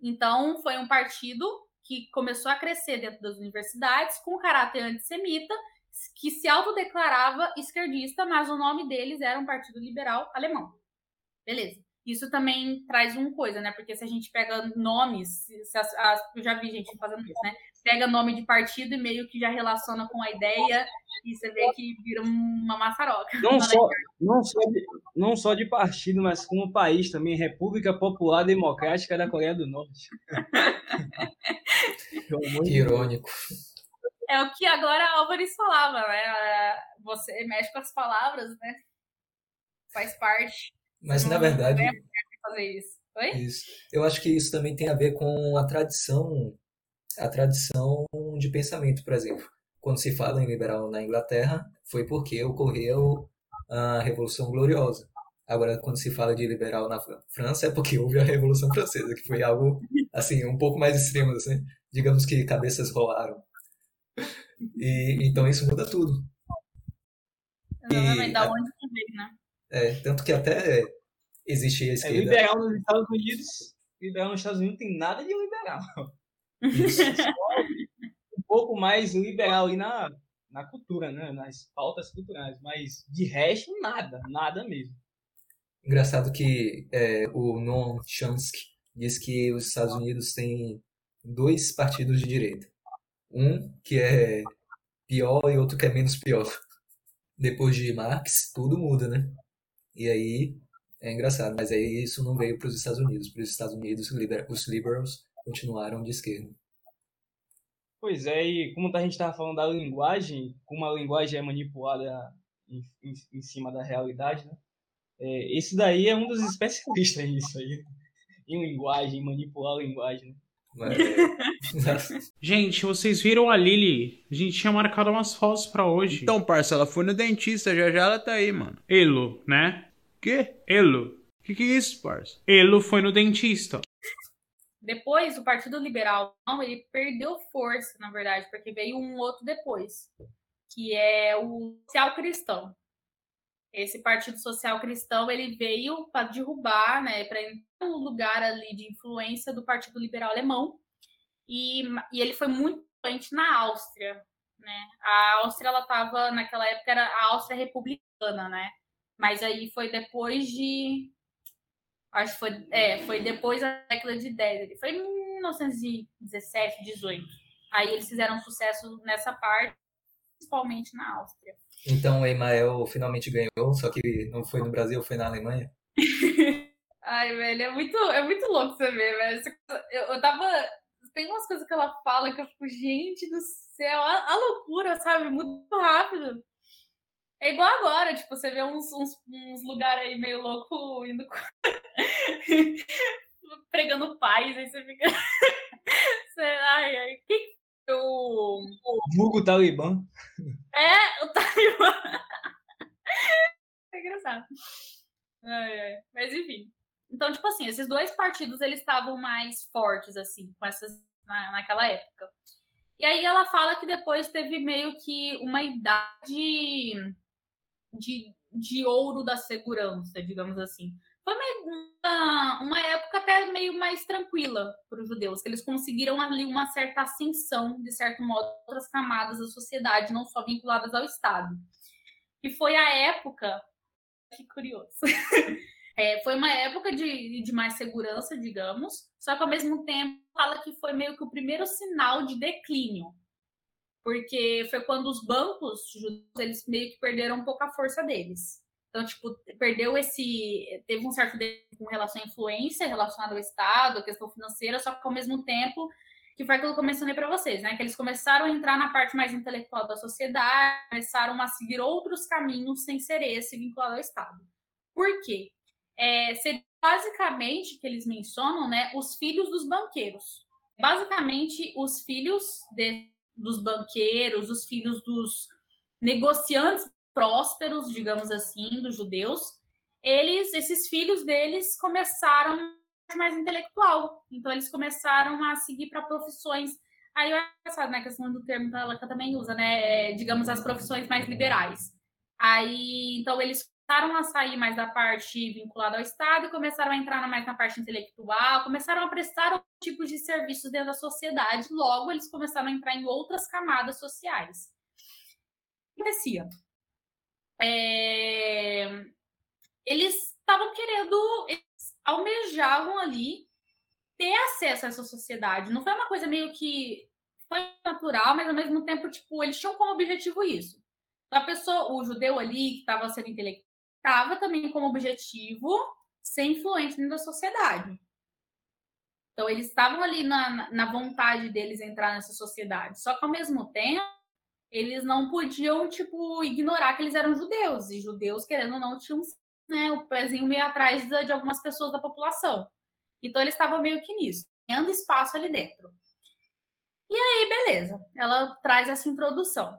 Então, foi um partido que começou a crescer dentro das universidades com caráter antissemita que se autodeclarava esquerdista, mas o nome deles era um Partido Liberal Alemão. Beleza. Isso também traz uma coisa, né? Porque se a gente pega nomes, as, as, eu já vi gente fazendo isso, né? Pega nome de partido e meio que já relaciona com a ideia e você vê que vira uma maçaroca. Não, só, não, só, de, não só de partido, mas como país também, República Popular Democrática da Coreia do Norte. Irônico. É o que agora a Álvares falava, né? Você mexe com as palavras, né? Faz parte. Mas na verdade. Fazer isso. Oi? Isso. Eu acho que isso também tem a ver com a tradição, a tradição de pensamento, por exemplo. Quando se fala em liberal na Inglaterra, foi porque ocorreu a Revolução Gloriosa. Agora, quando se fala de liberal na França, é porque houve a Revolução Francesa, que foi algo assim um pouco mais extremo, assim. Digamos que cabeças rolaram. E, então isso muda tudo. Exatamente, da onde que né? É, tanto que até existe a É, esquerda. liberal nos Estados Unidos, liberal nos Estados Unidos tem nada de liberal. Isso. Um pouco mais liberal ali na, na cultura, né? Nas pautas culturais, mas de resto, nada, nada mesmo. Engraçado que é, o Noam Chomsky diz que os Estados Unidos têm dois partidos de direita. Um que é pior e outro que é menos pior. Depois de Marx, tudo muda, né? E aí é engraçado, mas aí isso não veio para os Estados Unidos. Para os Estados Unidos, os liberals continuaram de esquerda. Pois é, e como a gente estava falando da linguagem, como a linguagem é manipulada em, em, em cima da realidade, né? É, esse daí é um dos especialistas nisso aí, em linguagem, manipular a linguagem. Né? Mas, Gente, vocês viram a Lily? A gente tinha marcado umas fotos pra hoje. Então, parça, ela foi no dentista, já já ela tá aí, mano. Elo, né? Quê? Elo. Que que é isso, parça? Ele foi no dentista. Depois, o Partido Liberal, não, ele perdeu força, na verdade, porque veio um outro depois, que é o Social Cristão. Esse Partido Social Cristão, ele veio para derrubar, né, para entrar no lugar ali de influência do Partido Liberal Alemão, e, e ele foi muito influente na Áustria, né? A Áustria, ela estava, naquela época, era a Áustria republicana, né? Mas aí foi depois de Acho que foi, é, foi depois da década de 10. Ele foi em 1917, 18. Aí eles fizeram sucesso nessa parte, principalmente na Áustria. Então o Emael finalmente ganhou, só que não foi no Brasil, foi na Alemanha? Ai, velho, é muito, é muito louco você ver, velho. Eu, eu tava. Tem umas coisas que ela fala que eu fico, gente do céu, a, a loucura, sabe? Muito rápido. É igual agora, tipo, você vê uns, uns, uns lugares aí meio louco indo pregando paz, aí você fica. ai, ai. Quem o. Vulgo Talibã. É, o Talibã. é engraçado. Ai, ai. Mas enfim. Então, tipo assim, esses dois partidos eles estavam mais fortes, assim, com essas, na, naquela época. E aí ela fala que depois teve meio que uma idade de, de ouro da segurança, digamos assim. Foi uma, uma época até meio mais tranquila para os judeus, que eles conseguiram ali uma certa ascensão, de certo modo, outras camadas da sociedade, não só vinculadas ao Estado. E foi a época. Que curioso. É, foi uma época de, de mais segurança, digamos, só que ao mesmo tempo fala que foi meio que o primeiro sinal de declínio porque foi quando os bancos eles meio que perderam um pouco a força deles. Então, tipo, perdeu esse. Teve um certo com relação à influência relacionada ao Estado, à questão financeira, só que ao mesmo tempo, que foi aquilo que eu mencionei para vocês, né? Que eles começaram a entrar na parte mais intelectual da sociedade, começaram a seguir outros caminhos sem ser esse vinculado ao Estado. Por quê? É, basicamente que eles mencionam, né? Os filhos dos banqueiros. Basicamente, os filhos de, dos banqueiros, os filhos dos negociantes prósperos, digamos assim, dos judeus, eles, esses filhos deles começaram mais intelectual. Então eles começaram a seguir para profissões. Aí é engraçado, né? A questão do termo que ela também usa, né? É, digamos, as profissões mais liberais. Aí, então, eles começaram a sair mais da parte vinculada ao Estado e começaram a entrar mais na parte intelectual, começaram a prestar outros tipos de serviços dentro da sociedade, logo eles começaram a entrar em outras camadas sociais. O que acontecia? É... Eles estavam querendo, eles almejavam ali ter acesso a essa sociedade. Não foi uma coisa meio que foi natural, mas ao mesmo tempo, tipo, eles tinham como objetivo isso. A pessoa, o judeu ali que estava sendo intelectual, estava também como objetivo ser influente dentro da sociedade. Então, eles estavam ali na, na vontade deles entrar nessa sociedade. Só que, ao mesmo tempo, eles não podiam, tipo, ignorar que eles eram judeus. E judeus, querendo ou não, tinham né, o pezinho meio atrás de, algumas pessoas da população. Então, eles estavam meio que nisso, ganhando espaço ali dentro. E aí, beleza. Ela traz essa introdução.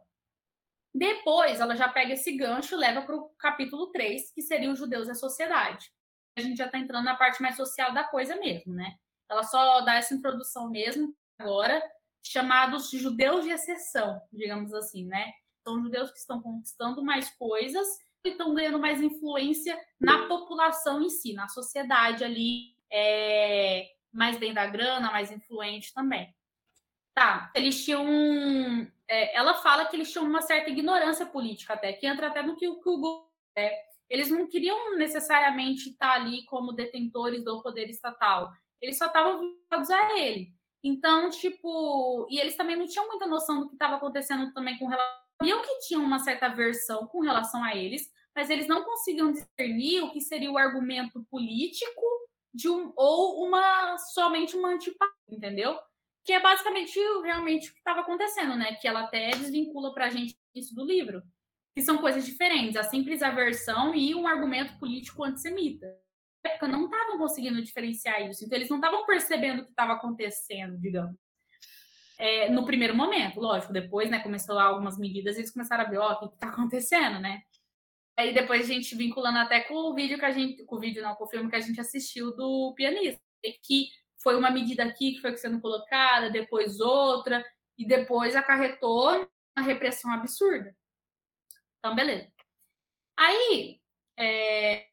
Depois, ela já pega esse gancho e leva para o capítulo 3, que seria os judeus e a sociedade. A gente já está entrando na parte mais social da coisa mesmo, né? Ela só dá essa introdução mesmo agora, chamados judeus de exceção, digamos assim, né? São judeus que estão conquistando mais coisas e estão ganhando mais influência na população em si, na sociedade ali, é, mais bem da grana, mais influente também. Tá, eles tinham é, ela fala que eles tinham uma certa ignorância política até, que entra até no que, o Google é. Eles não queriam necessariamente estar ali como detentores do poder estatal. Eles só estavam vinculados a ele. Então, tipo, e eles também não tinham muita noção do que estava acontecendo também com relação. Sabiam que tinham uma certa versão com relação a eles, mas eles não conseguiam discernir o que seria o argumento político de um ou uma somente uma antipatia, entendeu? que é basicamente realmente o que estava acontecendo, né? Que ela até desvincula para a gente isso do livro, que são coisas diferentes, a simples aversão e um argumento político antissemita. Época não estavam conseguindo diferenciar isso, então eles não estavam percebendo o que estava acontecendo, digamos. É, no primeiro momento, lógico, depois, né, começou algumas medidas, eles começaram a ver, ó, oh, o que está acontecendo, né? Aí depois a gente vinculando até com o vídeo que a gente. Com o vídeo, não, com o filme que a gente assistiu do pianista. Que foi uma medida aqui que foi sendo colocada, depois outra, e depois acarretou uma repressão absurda. Então, beleza. Aí, é...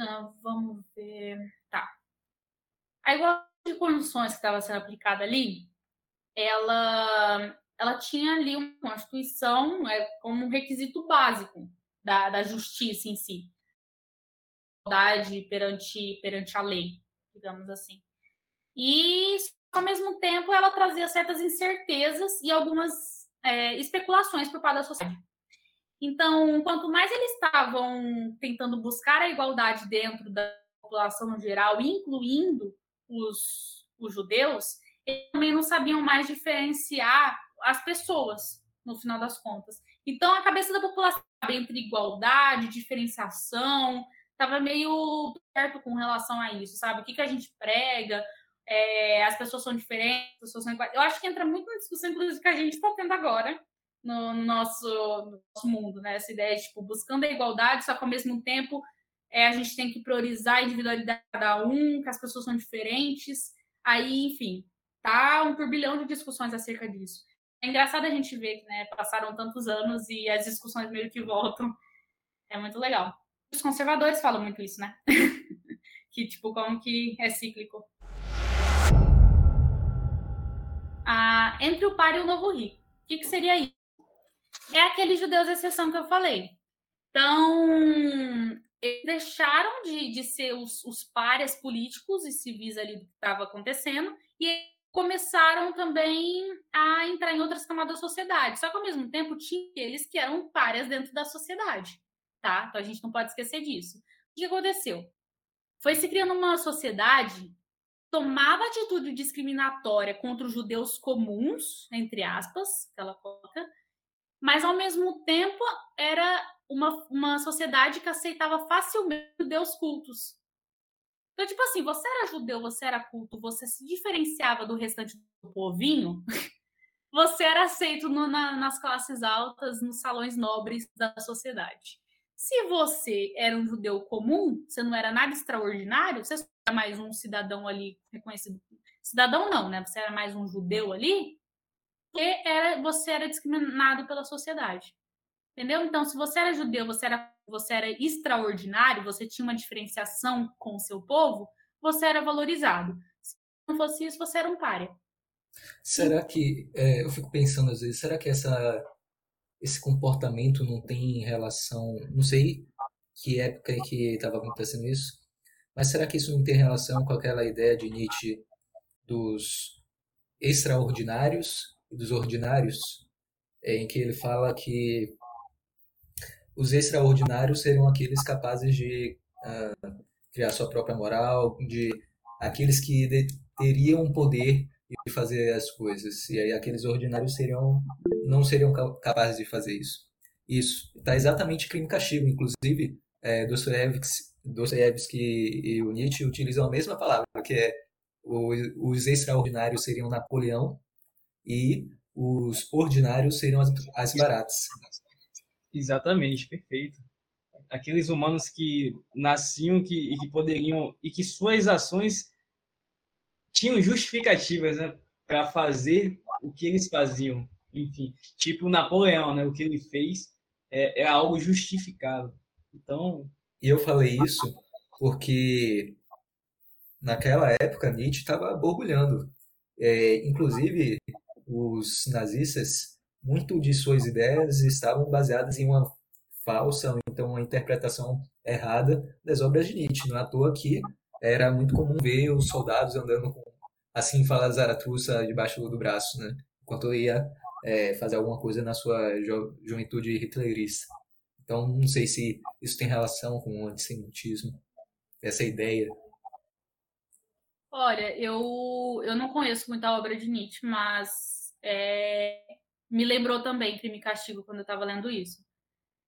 Ah, vamos ver. Tá. A igualdade de condições que estava sendo aplicada ali, ela, ela tinha ali uma Constituição é, como um requisito básico da, da justiça em si. Igualdade perante, perante a lei, digamos assim. E, ao mesmo tempo, ela trazia certas incertezas e algumas é, especulações por parte da sociedade. Então, quanto mais eles estavam tentando buscar a igualdade dentro da população geral, incluindo os, os judeus, eles também não sabiam mais diferenciar as pessoas, no final das contas. Então, a cabeça da população entre igualdade, diferenciação, estava meio perto com relação a isso, sabe? O que, que a gente prega, é, as pessoas são diferentes, as pessoas são iguais. Eu acho que entra muito na discussão, inclusive, que a gente está tendo agora, no, nosso, no nosso mundo, né? Essa ideia de tipo, buscando a igualdade, só que ao mesmo tempo é, a gente tem que priorizar a individualidade de cada um, que as pessoas são diferentes. Aí, enfim, tá um turbilhão de discussões acerca disso. É engraçado a gente ver que né, passaram tantos anos e as discussões meio que voltam. É muito legal. Os conservadores falam muito isso, né? que, tipo, como que é cíclico. Ah, entre o par e o novo rico. O que, que seria isso? É aquele judeus exceção que eu falei. Então, eles deixaram de, de ser os, os párias políticos e civis ali do que estava acontecendo e começaram também a entrar em outras camadas da sociedade. Só que, ao mesmo tempo, tinha eles que eram párias dentro da sociedade, tá? Então, a gente não pode esquecer disso. O que aconteceu? Foi se criando uma sociedade tomava atitude discriminatória contra os judeus comuns, entre aspas, que ela coloca, mas ao mesmo tempo era uma, uma sociedade que aceitava facilmente judeus cultos. Então, tipo assim, você era judeu, você era culto, você se diferenciava do restante do povinho, você era aceito no, na, nas classes altas, nos salões nobres da sociedade. Se você era um judeu comum, você não era nada extraordinário, você era mais um cidadão ali reconhecido. Cidadão não, né? Você era mais um judeu ali, porque era, você era discriminado pela sociedade. Entendeu? Então, se você era judeu, você era, você era extraordinário, você tinha uma diferenciação com o seu povo, você era valorizado. Se não fosse isso, você era um páreo. Será que, é, eu fico pensando às vezes, será que essa, esse comportamento não tem relação, não sei que época em que estava acontecendo isso, mas será que isso não tem relação com aquela ideia de Nietzsche dos extraordinários dos ordinários, é, em que ele fala que os extraordinários seriam aqueles capazes de uh, criar sua própria moral, de aqueles que de, teriam poder de fazer as coisas, e aí aqueles ordinários seriam não seriam capazes de fazer isso. Isso está exatamente crime e castigo, inclusive é, Dostoiévski e o Nietzsche utilizam a mesma palavra, que é os extraordinários seriam Napoleão e os ordinários seriam as, as baratas. Exatamente, perfeito. Aqueles humanos que nasciam que, e que poderiam e que suas ações tinham justificativas né, para fazer o que eles faziam. Enfim, tipo Napoleão, né, o que ele fez é, é algo justificável. Então. E eu falei isso porque naquela época Nietzsche estava borbulhando. É, inclusive, os nazistas, muito de suas ideias estavam baseadas em uma falsa, então uma interpretação errada das obras de Nietzsche. Não é à toa que era muito comum ver os soldados andando com, assim fala Zaratustra, debaixo do braço, né? enquanto ia é, fazer alguma coisa na sua ju juventude hitlerista. Então, não sei se isso tem relação com o antissemitismo, essa ideia. Olha, eu, eu não conheço muita obra de Nietzsche, mas é, me lembrou também Crime e Castigo quando eu estava lendo isso.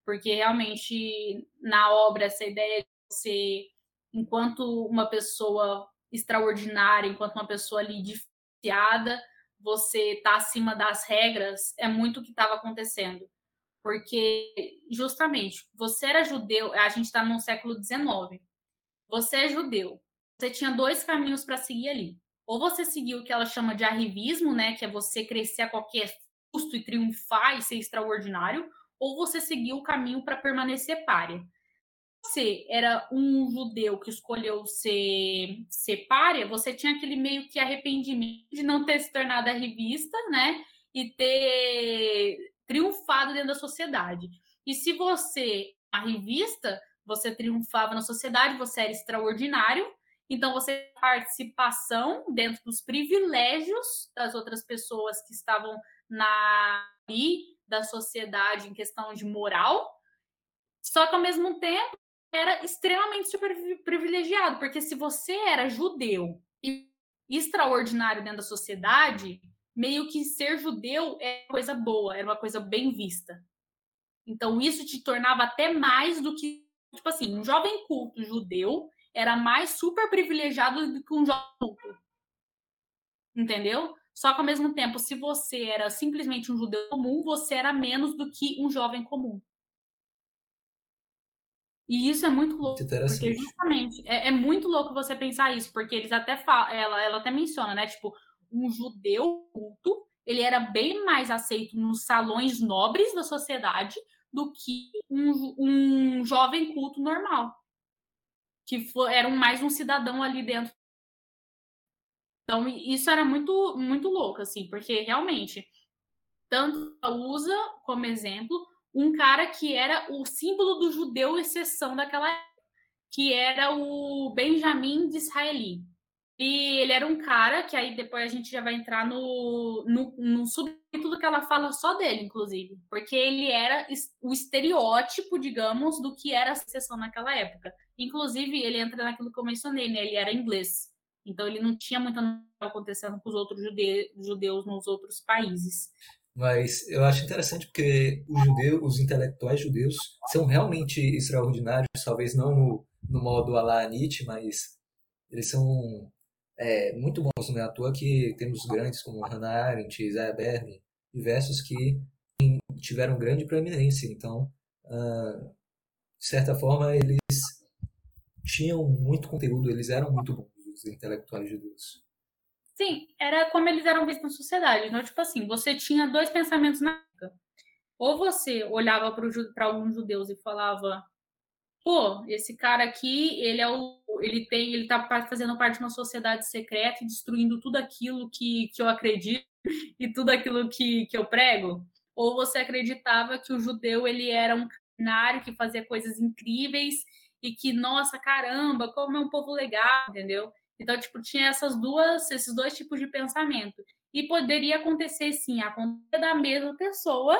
Porque realmente, na obra, essa ideia de você, enquanto uma pessoa extraordinária, enquanto uma pessoa ali diferenciada, você está acima das regras, é muito o que estava acontecendo. Porque, justamente, você era judeu, a gente está no século XIX. Você é judeu. Você tinha dois caminhos para seguir ali. Ou você seguiu o que ela chama de arrivismo, né? Que é você crescer a qualquer custo e triunfar e ser extraordinário. Ou você seguiu o caminho para permanecer párea você era um judeu que escolheu ser, ser párea, você tinha aquele meio que arrependimento de não ter se tornado a revista, né? E ter triunfado dentro da sociedade. E se você, a revista, você triunfava na sociedade, você era extraordinário, então você participação dentro dos privilégios das outras pessoas que estavam na da sociedade em questão de moral. Só que ao mesmo tempo era extremamente super privilegiado, porque se você era judeu e extraordinário dentro da sociedade, meio que ser judeu é coisa boa, era uma coisa bem vista. Então isso te tornava até mais do que, tipo assim, um jovem culto judeu era mais super privilegiado do que um jovem culto. Entendeu? Só que ao mesmo tempo, se você era simplesmente um judeu comum, você era menos do que um jovem comum. E isso é muito louco, porque justamente é, é, muito louco você pensar isso, porque eles até falam, ela, ela até menciona, né? Tipo, um judeu culto, ele era bem mais aceito nos salões nobres da sociedade do que um, um jovem culto normal, que foi, era mais um cidadão ali dentro. Então, isso era muito, muito louco, assim, porque realmente, tanto usa como exemplo, um cara que era o símbolo do judeu exceção daquela época, que era o Benjamin de Israeli. E ele era um cara que aí depois a gente já vai entrar no, no, no subtítulo que ela fala só dele, inclusive. Porque ele era o estereótipo, digamos, do que era a exceção naquela época. Inclusive, ele entra naquilo que eu mencionei, né? Ele era inglês. Então ele não tinha muito acontecendo com os outros jude judeus nos outros países. Mas eu acho interessante porque os judeus, os intelectuais judeus são realmente extraordinários, talvez não no, no modo Alá Nietzsche, mas eles são é, muito bons. Não é à toa que temos grandes como Hannah Arendt, Isaiah Berlin, diversos que tiveram grande preeminência. Então, uh, de certa forma, eles tinham muito conteúdo, eles eram muito bons, os intelectuais judeus. Sim, era como eles eram vistos na sociedade. Então, tipo assim, você tinha dois pensamentos na época. Ou você olhava para alguns judeus e falava, pô, esse cara aqui, ele é o. Ele tem. Ele tá fazendo parte de uma sociedade secreta e destruindo tudo aquilo que, que eu acredito e tudo aquilo que, que eu prego. Ou você acreditava que o judeu ele era um canário que fazia coisas incríveis e que, nossa, caramba, como é um povo legal, entendeu? Então, tipo, tinha essas duas, esses dois tipos de pensamento. E poderia acontecer, sim, acontecer da mesma pessoa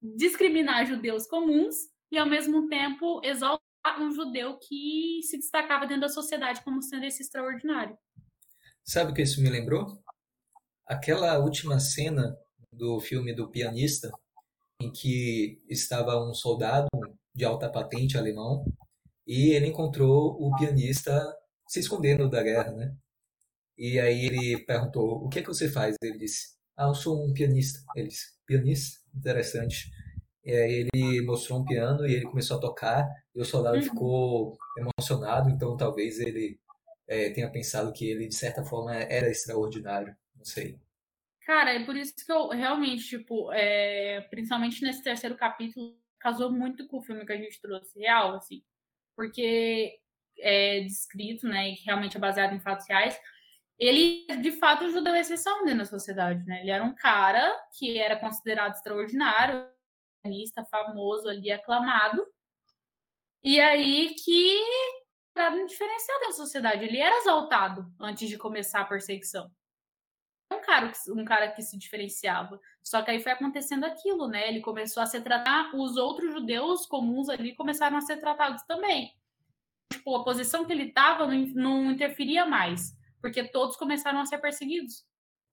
discriminar judeus comuns e, ao mesmo tempo, exaltar um judeu que se destacava dentro da sociedade como sendo esse extraordinário. Sabe o que isso me lembrou? Aquela última cena do filme do pianista, em que estava um soldado de alta patente alemão e ele encontrou o pianista se escondendo da guerra, né? E aí ele perguntou: o que é que você faz? Ele disse: ah, eu sou um pianista. Ele disse: pianista? Interessante. E aí ele mostrou um piano e ele começou a tocar e o soldado uhum. ficou emocionado, então talvez ele é, tenha pensado que ele, de certa forma, era extraordinário. Não sei. Cara, é por isso que eu realmente, tipo, é, principalmente nesse terceiro capítulo, casou muito com o filme que a gente trouxe, real, assim. Porque é, descrito, né, e que realmente é baseado em fatos reais, ele de fato ajudou a exceção dentro da sociedade, né? Ele era um cara que era considerado extraordinário, famoso ali, aclamado, e aí que era um diferencial da sociedade. Ele era exaltado antes de começar a perseguição. Um cara, um cara que se diferenciava. Só que aí foi acontecendo aquilo, né? Ele começou a ser tratado, os outros judeus comuns ali começaram a ser tratados também tipo, a posição que ele estava não, não, interferia mais, porque todos começaram a ser perseguidos.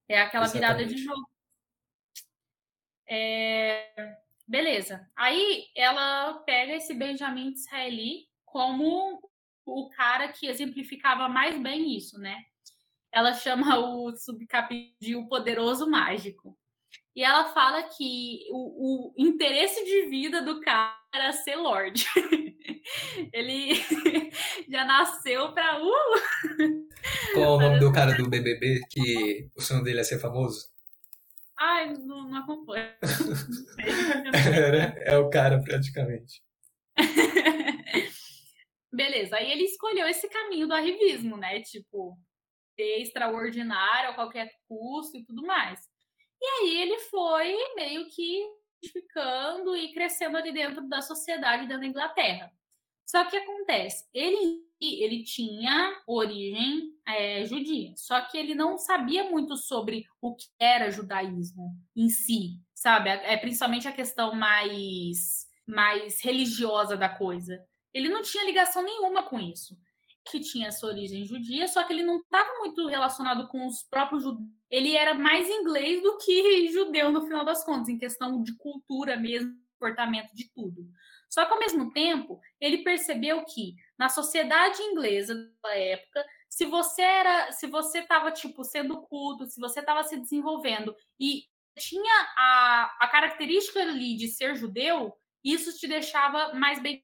É aquela Exatamente. virada de jogo. É... Beleza. Aí ela pega esse Benjamin Israeli como o cara que exemplificava mais bem isso, né? Ela chama o subcapítulo de o poderoso mágico. E ela fala que o, o interesse de vida do cara era ser Lorde. Ele já nasceu pra. Uh! Qual o nome do cara do BBB que o sonho dele é ser famoso? Ai, não, não acompanho. é o cara, praticamente. Beleza, aí ele escolheu esse caminho do arrivismo, né? Tipo, extraordinário a qualquer custo e tudo mais. E aí ele foi meio que ficando e crescendo ali dentro da sociedade dentro da Inglaterra. Só que acontece, ele, ele tinha origem é, judia, só que ele não sabia muito sobre o que era judaísmo em si, sabe? É, é principalmente a questão mais, mais religiosa da coisa. Ele não tinha ligação nenhuma com isso que tinha sua origem judia, só que ele não estava muito relacionado com os próprios judeus. Ele era mais inglês do que judeu no final das contas, em questão de cultura mesmo, comportamento de tudo. Só que ao mesmo tempo, ele percebeu que na sociedade inglesa da época, se você era, se você estava tipo sendo culto, se você estava se desenvolvendo e tinha a, a característica ali de ser judeu, isso te deixava mais bem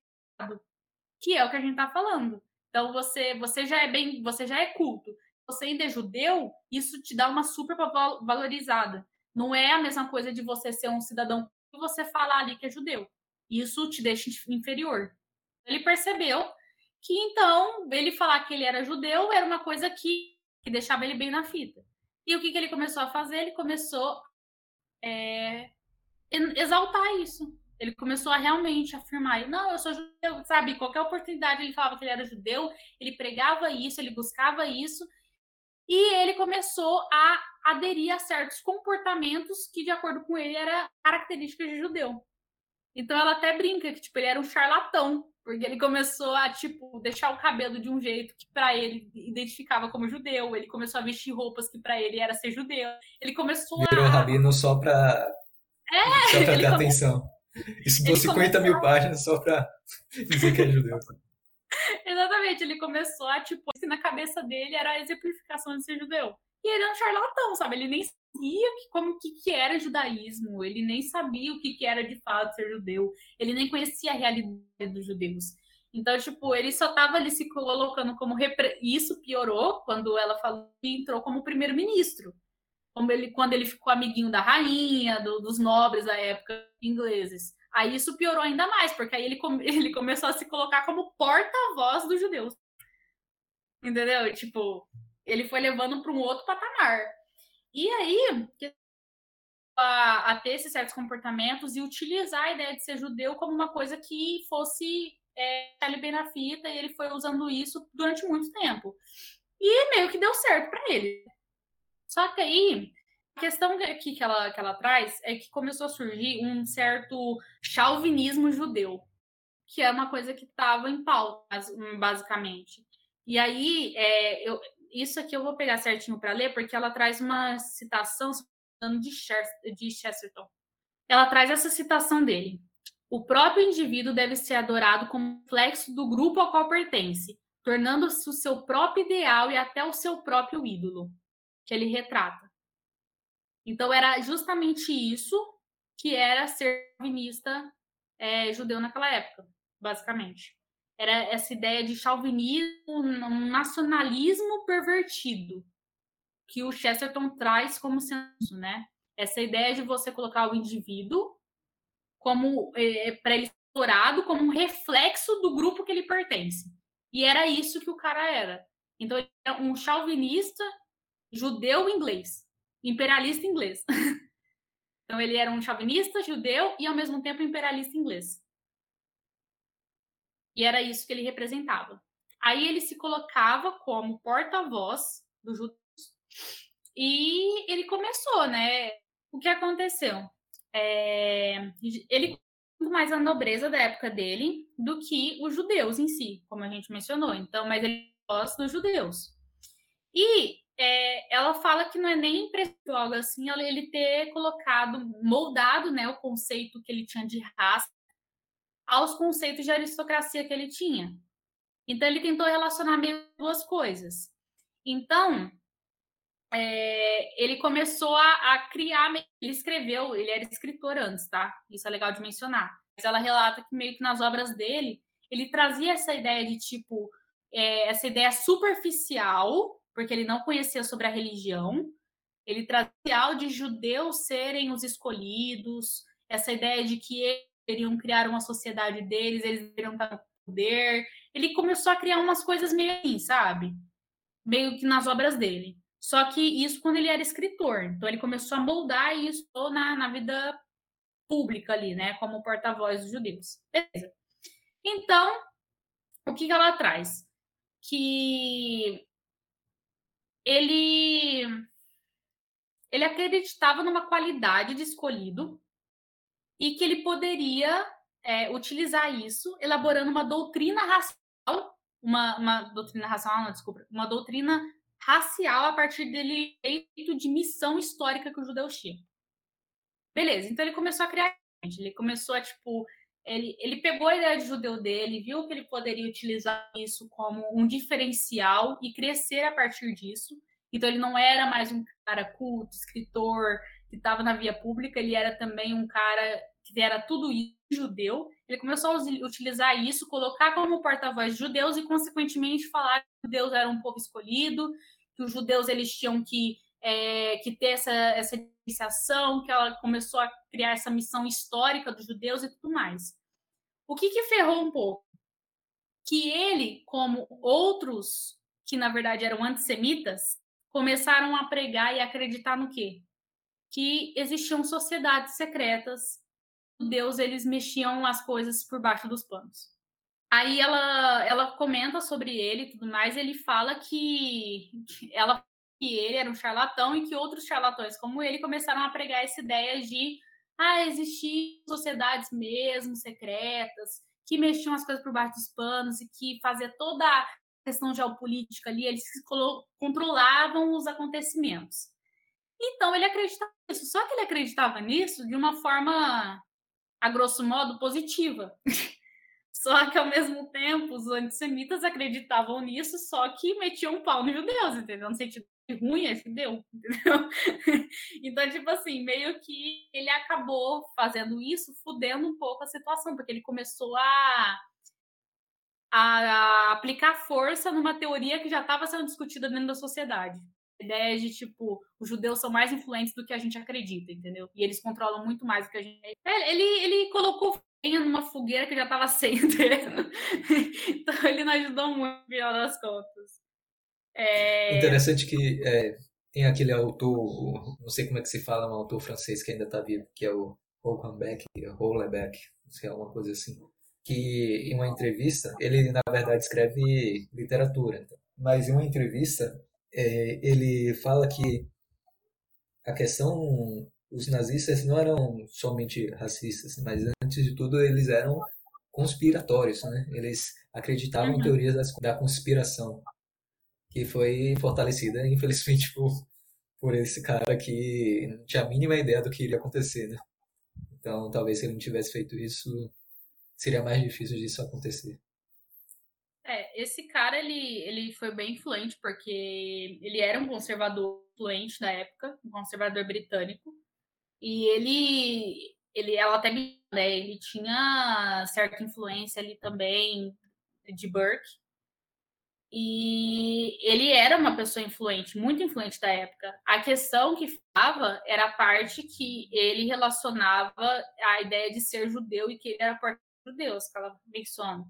que é o que a gente está falando. Então você você já é bem, você já é culto. Você ainda é judeu, isso te dá uma super valorizada. Não é a mesma coisa de você ser um cidadão e você falar ali que é judeu. Isso te deixa inferior. Ele percebeu que então ele falar que ele era judeu era uma coisa que, que deixava ele bem na fita. E o que, que ele começou a fazer? Ele começou é, exaltar isso. Ele começou a realmente afirmar, não, eu sou judeu, sabe? Qualquer oportunidade ele falava que ele era judeu, ele pregava isso, ele buscava isso, e ele começou a aderir a certos comportamentos que, de acordo com ele, era características de judeu. Então ela até brinca que tipo ele era um charlatão, porque ele começou a tipo deixar o cabelo de um jeito que para ele identificava como judeu, ele começou a vestir roupas que para ele era ser judeu. Ele começou Virou a rabino só para é, só pra ter atenção. Estudou 50 começou... mil páginas só para dizer que é judeu. Exatamente, ele começou a, tipo, assim, na cabeça dele era a exemplificação de ser judeu. E ele era um charlatão, sabe? Ele nem sabia que, como que, que era judaísmo, ele nem sabia o que, que era de fato ser judeu, ele nem conhecia a realidade dos judeus. Então, tipo, ele só estava ali se colocando como. Repre... Isso piorou quando ela falou que entrou como primeiro-ministro como ele, quando ele ficou amiguinho da rainha, do, dos nobres da época ingleses. Aí isso piorou ainda mais, porque aí ele, ele começou a se colocar como porta-voz dos judeus. Entendeu? Tipo, ele foi levando para um outro patamar. E aí, a, a, ter esses certos comportamentos e utilizar a ideia de ser judeu como uma coisa que fosse é, ali bem na fita, e ele foi usando isso durante muito tempo. E meio que deu certo para ele. Só que aí, a questão aqui que ela, que ela traz é que começou a surgir um certo chauvinismo judeu, que é uma coisa que estava em pauta, basicamente. E aí, é, eu, isso aqui eu vou pegar certinho para ler, porque ela traz uma citação de, de Chesterton. Ela traz essa citação dele. O próprio indivíduo deve ser adorado como reflexo do grupo ao qual pertence, tornando-se o seu próprio ideal e até o seu próprio ídolo que ele retrata. Então era justamente isso que era ser chauvinista é, judeu naquela época, basicamente. Era essa ideia de chauvinismo, um nacionalismo pervertido, que o Chesterton traz como senso, né? Essa ideia de você colocar o indivíduo como é, para ele explorado como um reflexo do grupo que ele pertence. E era isso que o cara era. Então, ele era um chauvinista judeu inglês, imperialista inglês. então ele era um chauvinista judeu e ao mesmo tempo imperialista inglês. E era isso que ele representava. Aí ele se colocava como porta-voz dos judeus e ele começou, né? O que aconteceu? É... Ele mais a nobreza da época dele do que os judeus em si, como a gente mencionou. Então, mas ele gosta dos judeus. E é, ela fala que não é nem impressão algo assim, ele ter colocado, moldado né, o conceito que ele tinha de raça aos conceitos de aristocracia que ele tinha. Então ele tentou relacionar meio duas coisas. Então, é, ele começou a, a, criar. Ele escreveu, ele era escritor antes, tá? Isso é legal de mencionar. Mas ela relata que meio que nas obras dele, ele trazia essa ideia de tipo, é, essa ideia superficial, porque ele não conhecia sobre a religião. Ele trazia de judeus serem os escolhidos, essa ideia de que eles deveriam criar uma sociedade deles, eles deveriam estar no poder. Ele começou a criar umas coisas meio assim, sabe? Meio que nas obras dele. Só que isso quando ele era escritor. Então ele começou a moldar isso na, na vida pública ali, né? Como porta-voz dos judeus. Beleza. Então, o que, que ela traz? Que ele ele acreditava numa qualidade de escolhido e que ele poderia é, utilizar isso elaborando uma doutrina racial, uma, uma doutrina racial, não, desculpa, uma doutrina racial a partir dele feito de missão histórica que o judeu tinha. Beleza, então ele começou a criar, ele começou a, tipo, ele, ele pegou a ideia de judeu dele, viu que ele poderia utilizar isso como um diferencial e crescer a partir disso. Então ele não era mais um cara culto, escritor, que estava na via pública, ele era também um cara que era tudo isso judeu. Ele começou a utilizar isso, colocar como porta-voz judeus e, consequentemente, falar que os judeus eram um povo escolhido, que os judeus eles tinham que, é, que ter essa, essa iniciação, que ela começou a criar essa missão histórica dos judeus e tudo mais. O que, que ferrou um pouco? Que ele, como outros que na verdade eram antissemitas, começaram a pregar e acreditar no quê? Que existiam sociedades secretas judeus eles mexiam as coisas por baixo dos panos. Aí ela, ela comenta sobre ele e tudo mais, ele fala que ela que ele era um charlatão e que outros charlatões como ele começaram a pregar essa ideia de ah, existir sociedades mesmo secretas que mexiam as coisas por baixo dos panos e que fazia toda a questão geopolítica ali, eles controlavam os acontecimentos. Então ele acreditava nisso, só que ele acreditava nisso de uma forma a grosso modo, positiva. Só que, ao mesmo tempo, os antissemitas acreditavam nisso, só que metiam um pau nos judeus, entendeu? No sentido ruim é judeu, entendeu? então, tipo assim, meio que ele acabou fazendo isso, fudendo um pouco a situação, porque ele começou a, a aplicar força numa teoria que já estava sendo discutida dentro da sociedade ideia de, tipo, os judeus são mais influentes do que a gente acredita, entendeu? E eles controlam muito mais do que a gente. É, ele, ele colocou lenha numa fogueira que já estava acendendo. então ele não ajudou muito, no final das contas. É... Interessante que é, tem aquele autor, não sei como é que se fala, um autor francês que ainda está vivo, que é o Hollenbeck, Hollenbeck, não sei, alguma coisa assim. Que em uma entrevista, ele na verdade escreve literatura, mas em uma entrevista é, ele fala que a questão, os nazistas não eram somente racistas, mas antes de tudo eles eram conspiratórios, né? Eles acreditavam uhum. em teorias da conspiração, que foi fortalecida, infelizmente, por, por esse cara que não tinha a mínima ideia do que iria acontecer, né? Então, talvez se ele não tivesse feito isso, seria mais difícil disso acontecer. É, esse cara, ele, ele foi bem influente, porque ele era um conservador influente na época, um conservador britânico, e ele, ele ela até né, ele tinha certa influência ali também de Burke, e ele era uma pessoa influente, muito influente da época. A questão que ficava era a parte que ele relacionava a ideia de ser judeu e que ele era porta de judeus, que ela menciona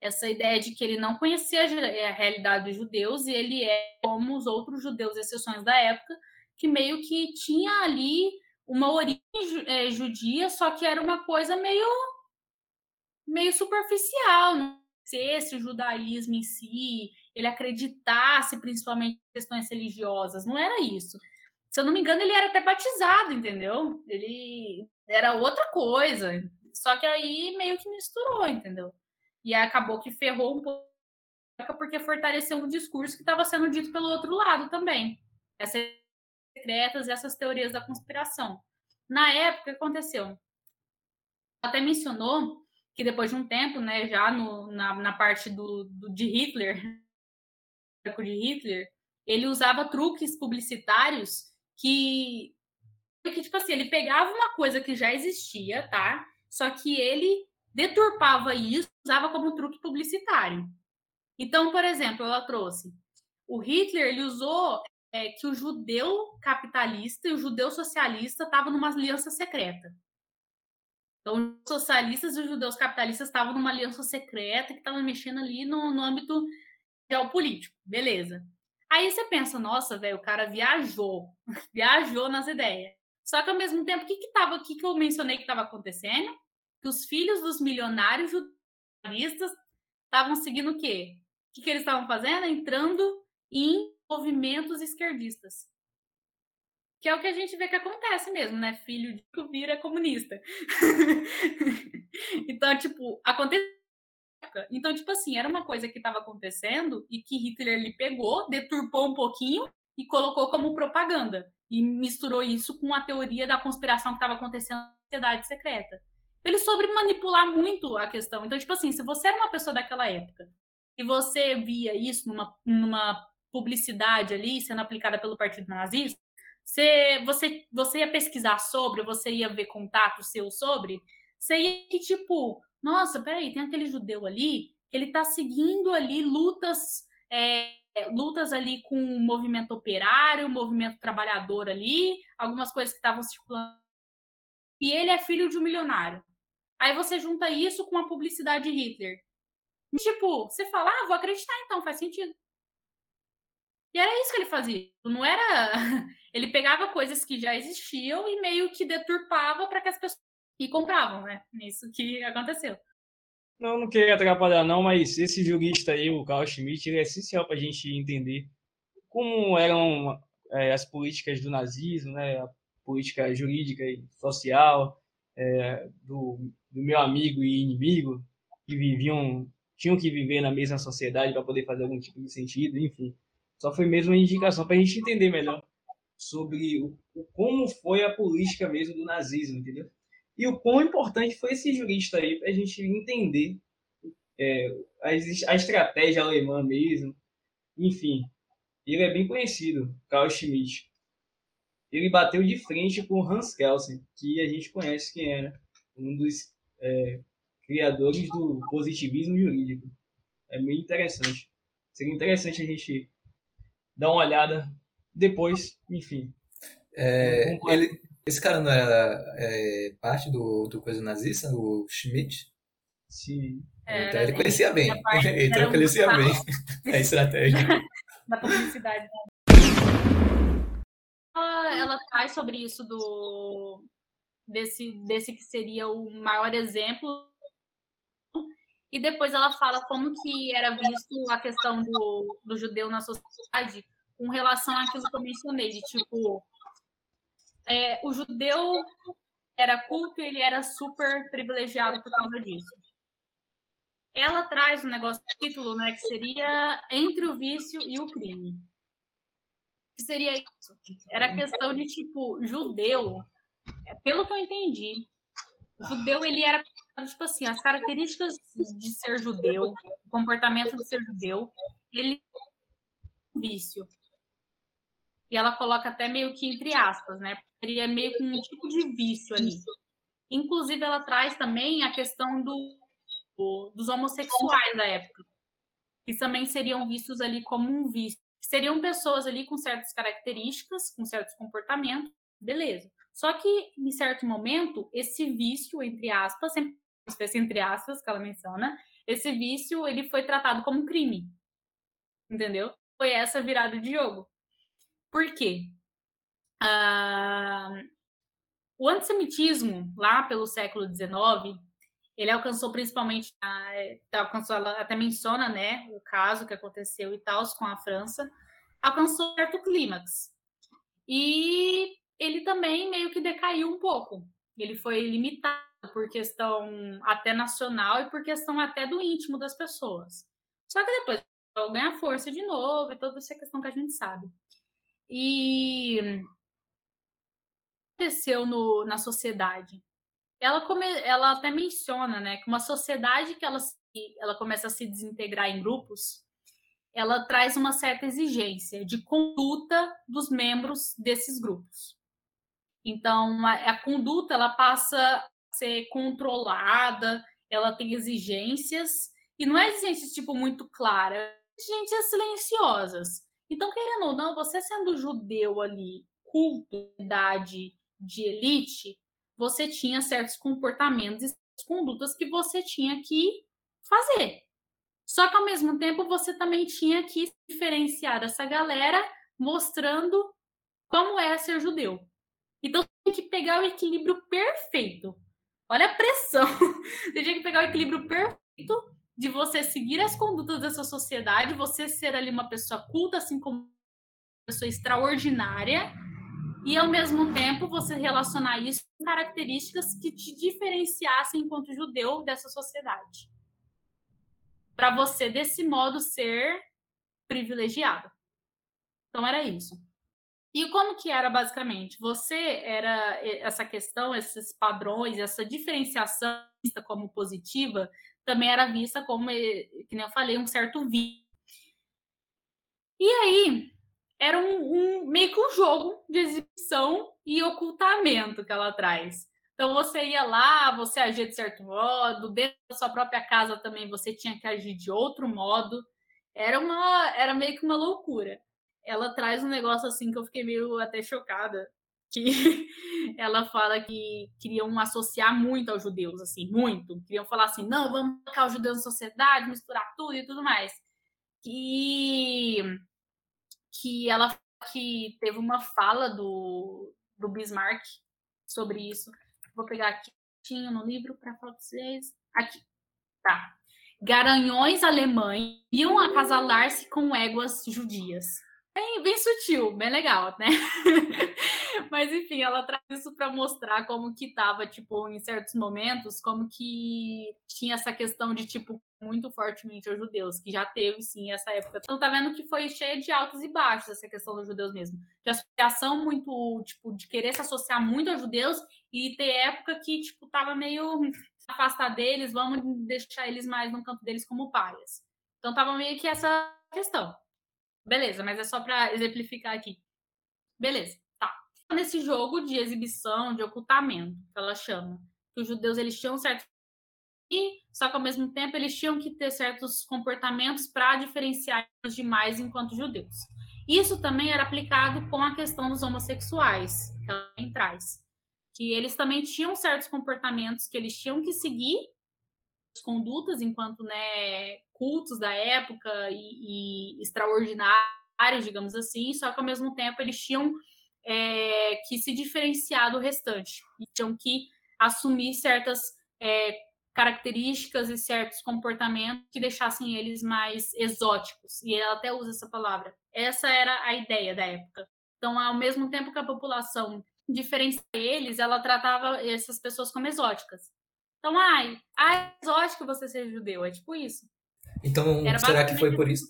essa ideia de que ele não conhecia a realidade dos judeus e ele é como os outros judeus, exceções da época, que meio que tinha ali uma origem é, judia, só que era uma coisa meio meio superficial, não sei se o judaísmo em si, ele acreditasse principalmente em questões religiosas, não era isso. Se eu não me engano, ele era até batizado, entendeu? Ele era outra coisa. Só que aí meio que misturou, entendeu? E acabou que ferrou um pouco porque fortaleceu um discurso que estava sendo dito pelo outro lado também. Essas secretas essas teorias da conspiração. Na época, aconteceu? Até mencionou que depois de um tempo, né, já no, na, na parte do, do, de Hitler, de Hitler, ele usava truques publicitários que, que, tipo assim, ele pegava uma coisa que já existia, tá? Só que ele deturpava isso, usava como truque publicitário. Então, por exemplo, ela trouxe o Hitler, ele usou é, que o judeu capitalista e o judeu socialista estavam numa aliança secreta. Então, os socialistas e os judeus capitalistas estavam numa aliança secreta que estava mexendo ali no, no âmbito geopolítico. Beleza. Aí você pensa, nossa, velho, o cara viajou, viajou nas ideias. Só que ao mesmo tempo, o que que tava, o que que eu mencionei que estava acontecendo? Que os filhos dos milionários judaístas estavam seguindo o quê? O que, que eles estavam fazendo? Entrando em movimentos esquerdistas. Que é o que a gente vê que acontece mesmo, né? Filho de vira comunista. então, tipo, aconteceu. Então, tipo assim, era uma coisa que estava acontecendo e que Hitler ele pegou, deturpou um pouquinho e colocou como propaganda. E misturou isso com a teoria da conspiração que estava acontecendo na sociedade secreta. Ele soube manipular muito a questão. Então, tipo assim, se você era uma pessoa daquela época e você via isso numa, numa publicidade ali sendo aplicada pelo Partido Nazista, você, você, você ia pesquisar sobre, você ia ver contatos seus sobre, você ia, tipo, nossa, peraí, tem aquele judeu ali, ele está seguindo ali lutas, é, lutas ali com o movimento operário, o movimento trabalhador ali, algumas coisas que estavam circulando. E ele é filho de um milionário. Aí você junta isso com a publicidade de Hitler. Tipo, você fala, ah, vou acreditar então, faz sentido. E era isso que ele fazia. Não era. Ele pegava coisas que já existiam e meio que deturpava para que as pessoas e compravam, né? Isso que aconteceu. Não, não queria atrapalhar não, mas esse jurista aí, o Carl Schmitt, ele é essencial para a gente entender como eram é, as políticas do nazismo, né? A política jurídica e social é, do, do meu amigo e inimigo que viviam, tinham que viver na mesma sociedade para poder fazer algum tipo de sentido, enfim. Só foi mesmo uma indicação para a gente entender melhor sobre o, o, como foi a política mesmo do nazismo, entendeu? E o quão importante foi esse jurista aí para a gente entender é, a, a, estratégia alemã mesmo. Enfim, ele é bem conhecido, Carl Schmitt. Ele bateu de frente com Hans Kelsen, que a gente conhece quem era, um dos é, criadores do positivismo jurídico. É meio interessante. Seria interessante a gente dar uma olhada depois, enfim. É, ele, esse cara não era é, parte do, do coisa nazista, o Schmidt? Sim. É, então ele conhecia bem. Então ele conhecia bem a estratégia. da publicidade. Ela, ela traz sobre isso do desse, desse que seria o maior exemplo. E depois ela fala como que era visto a questão do, do judeu na sociedade com relação àquilo que eu mencionei, de tipo, é, o judeu era culto e ele era super privilegiado por causa disso. Ela traz um negócio do título, né, que seria entre o vício e o crime. Que seria isso? Era questão de tipo judeu, é, pelo que eu entendi, o judeu ele era tipo assim, as características de ser judeu, o comportamento de ser judeu, ele vício. E ela coloca até meio que entre aspas, né? seria meio que um tipo de vício ali. Inclusive, ela traz também a questão do, do, dos homossexuais da época, que também seriam vistos ali como um vício. Seriam pessoas ali com certas características, com certos comportamentos, beleza. Só que, em certo momento, esse vício, entre aspas, sempre entre aspas que ela menciona, esse vício ele foi tratado como crime. Entendeu? Foi essa virada de jogo. Por quê? Ah, o antissemitismo, lá pelo século XIX, ele alcançou principalmente, alcançou, ela até menciona, né, o caso que aconteceu e tal com a França, alcançou certo clímax. E ele também meio que decaiu um pouco. Ele foi limitado por questão até nacional e por questão até do íntimo das pessoas. Só que depois ganha força de novo e toda essa questão que a gente sabe. E aconteceu no, na sociedade? Ela, come, ela até menciona né, que uma sociedade que ela, ela começa a se desintegrar em grupos, ela traz uma certa exigência de conduta dos membros desses grupos. Então, a, a conduta ela passa ser controlada, ela tem exigências, e não é exigências tipo muito claras, exigências silenciosas. Então, querendo ou não, você sendo judeu ali, culto, idade de elite, você tinha certos comportamentos e condutas que você tinha que fazer. Só que ao mesmo tempo você também tinha que diferenciar essa galera mostrando como é ser judeu. Então tem que pegar o equilíbrio perfeito. Olha a pressão. Você tinha que pegar o equilíbrio perfeito de você seguir as condutas dessa sociedade, você ser ali uma pessoa culta, assim como uma pessoa extraordinária, e ao mesmo tempo você relacionar isso com características que te diferenciassem enquanto judeu dessa sociedade. Para você, desse modo, ser privilegiado. Então era isso. E como que era basicamente? Você era essa questão, esses padrões, essa diferenciação como positiva, também era vista como, eh, que nem eu falei, um certo vício. E aí, era um, um, meio que um jogo de exibição e ocultamento que ela traz. Então você ia lá, você agia de certo modo, dentro da sua própria casa também você tinha que agir de outro modo. Era uma, era meio que uma loucura ela traz um negócio assim que eu fiquei meio até chocada. Que ela fala que queriam associar muito aos judeus, assim, muito. Queriam falar assim, não, vamos colocar os judeus na sociedade, misturar tudo e tudo mais. Que, que ela que teve uma fala do, do Bismarck sobre isso. Vou pegar aqui tinha no livro para falar para vocês. Aqui. Tá. Garanhões alemães iam acasalar-se com éguas judias. Bem, bem sutil, bem legal, né? Mas enfim, ela traz isso para mostrar como que tava, tipo, em certos momentos, como que tinha essa questão de, tipo, muito fortemente aos judeus, que já teve, sim, essa época. Então tá vendo que foi cheia de altos e baixos essa questão dos judeus mesmo. De associação muito, tipo, de querer se associar muito aos judeus e ter época que, tipo, tava meio afastar deles, vamos deixar eles mais no campo deles como paias. Então tava meio que essa questão. Beleza, mas é só para exemplificar aqui. Beleza, tá. Nesse jogo de exibição, de ocultamento, que ela chama, que os judeus eles tinham certo e só que ao mesmo tempo eles tinham que ter certos comportamentos para diferenciar os demais enquanto judeus. Isso também era aplicado com a questão dos homossexuais, que ela traz, que eles também tinham certos comportamentos que eles tinham que seguir condutas enquanto né, cultos da época e, e extraordinários, digamos assim, só que ao mesmo tempo eles tinham é, que se diferenciar do restante, e tinham que assumir certas é, características e certos comportamentos que deixassem eles mais exóticos, e ela até usa essa palavra. Essa era a ideia da época. Então, ao mesmo tempo que a população diferencia eles, ela tratava essas pessoas como exóticas. Então, ai, ai, exótico você ser judeu, é tipo isso. Então, Era será que foi por isso?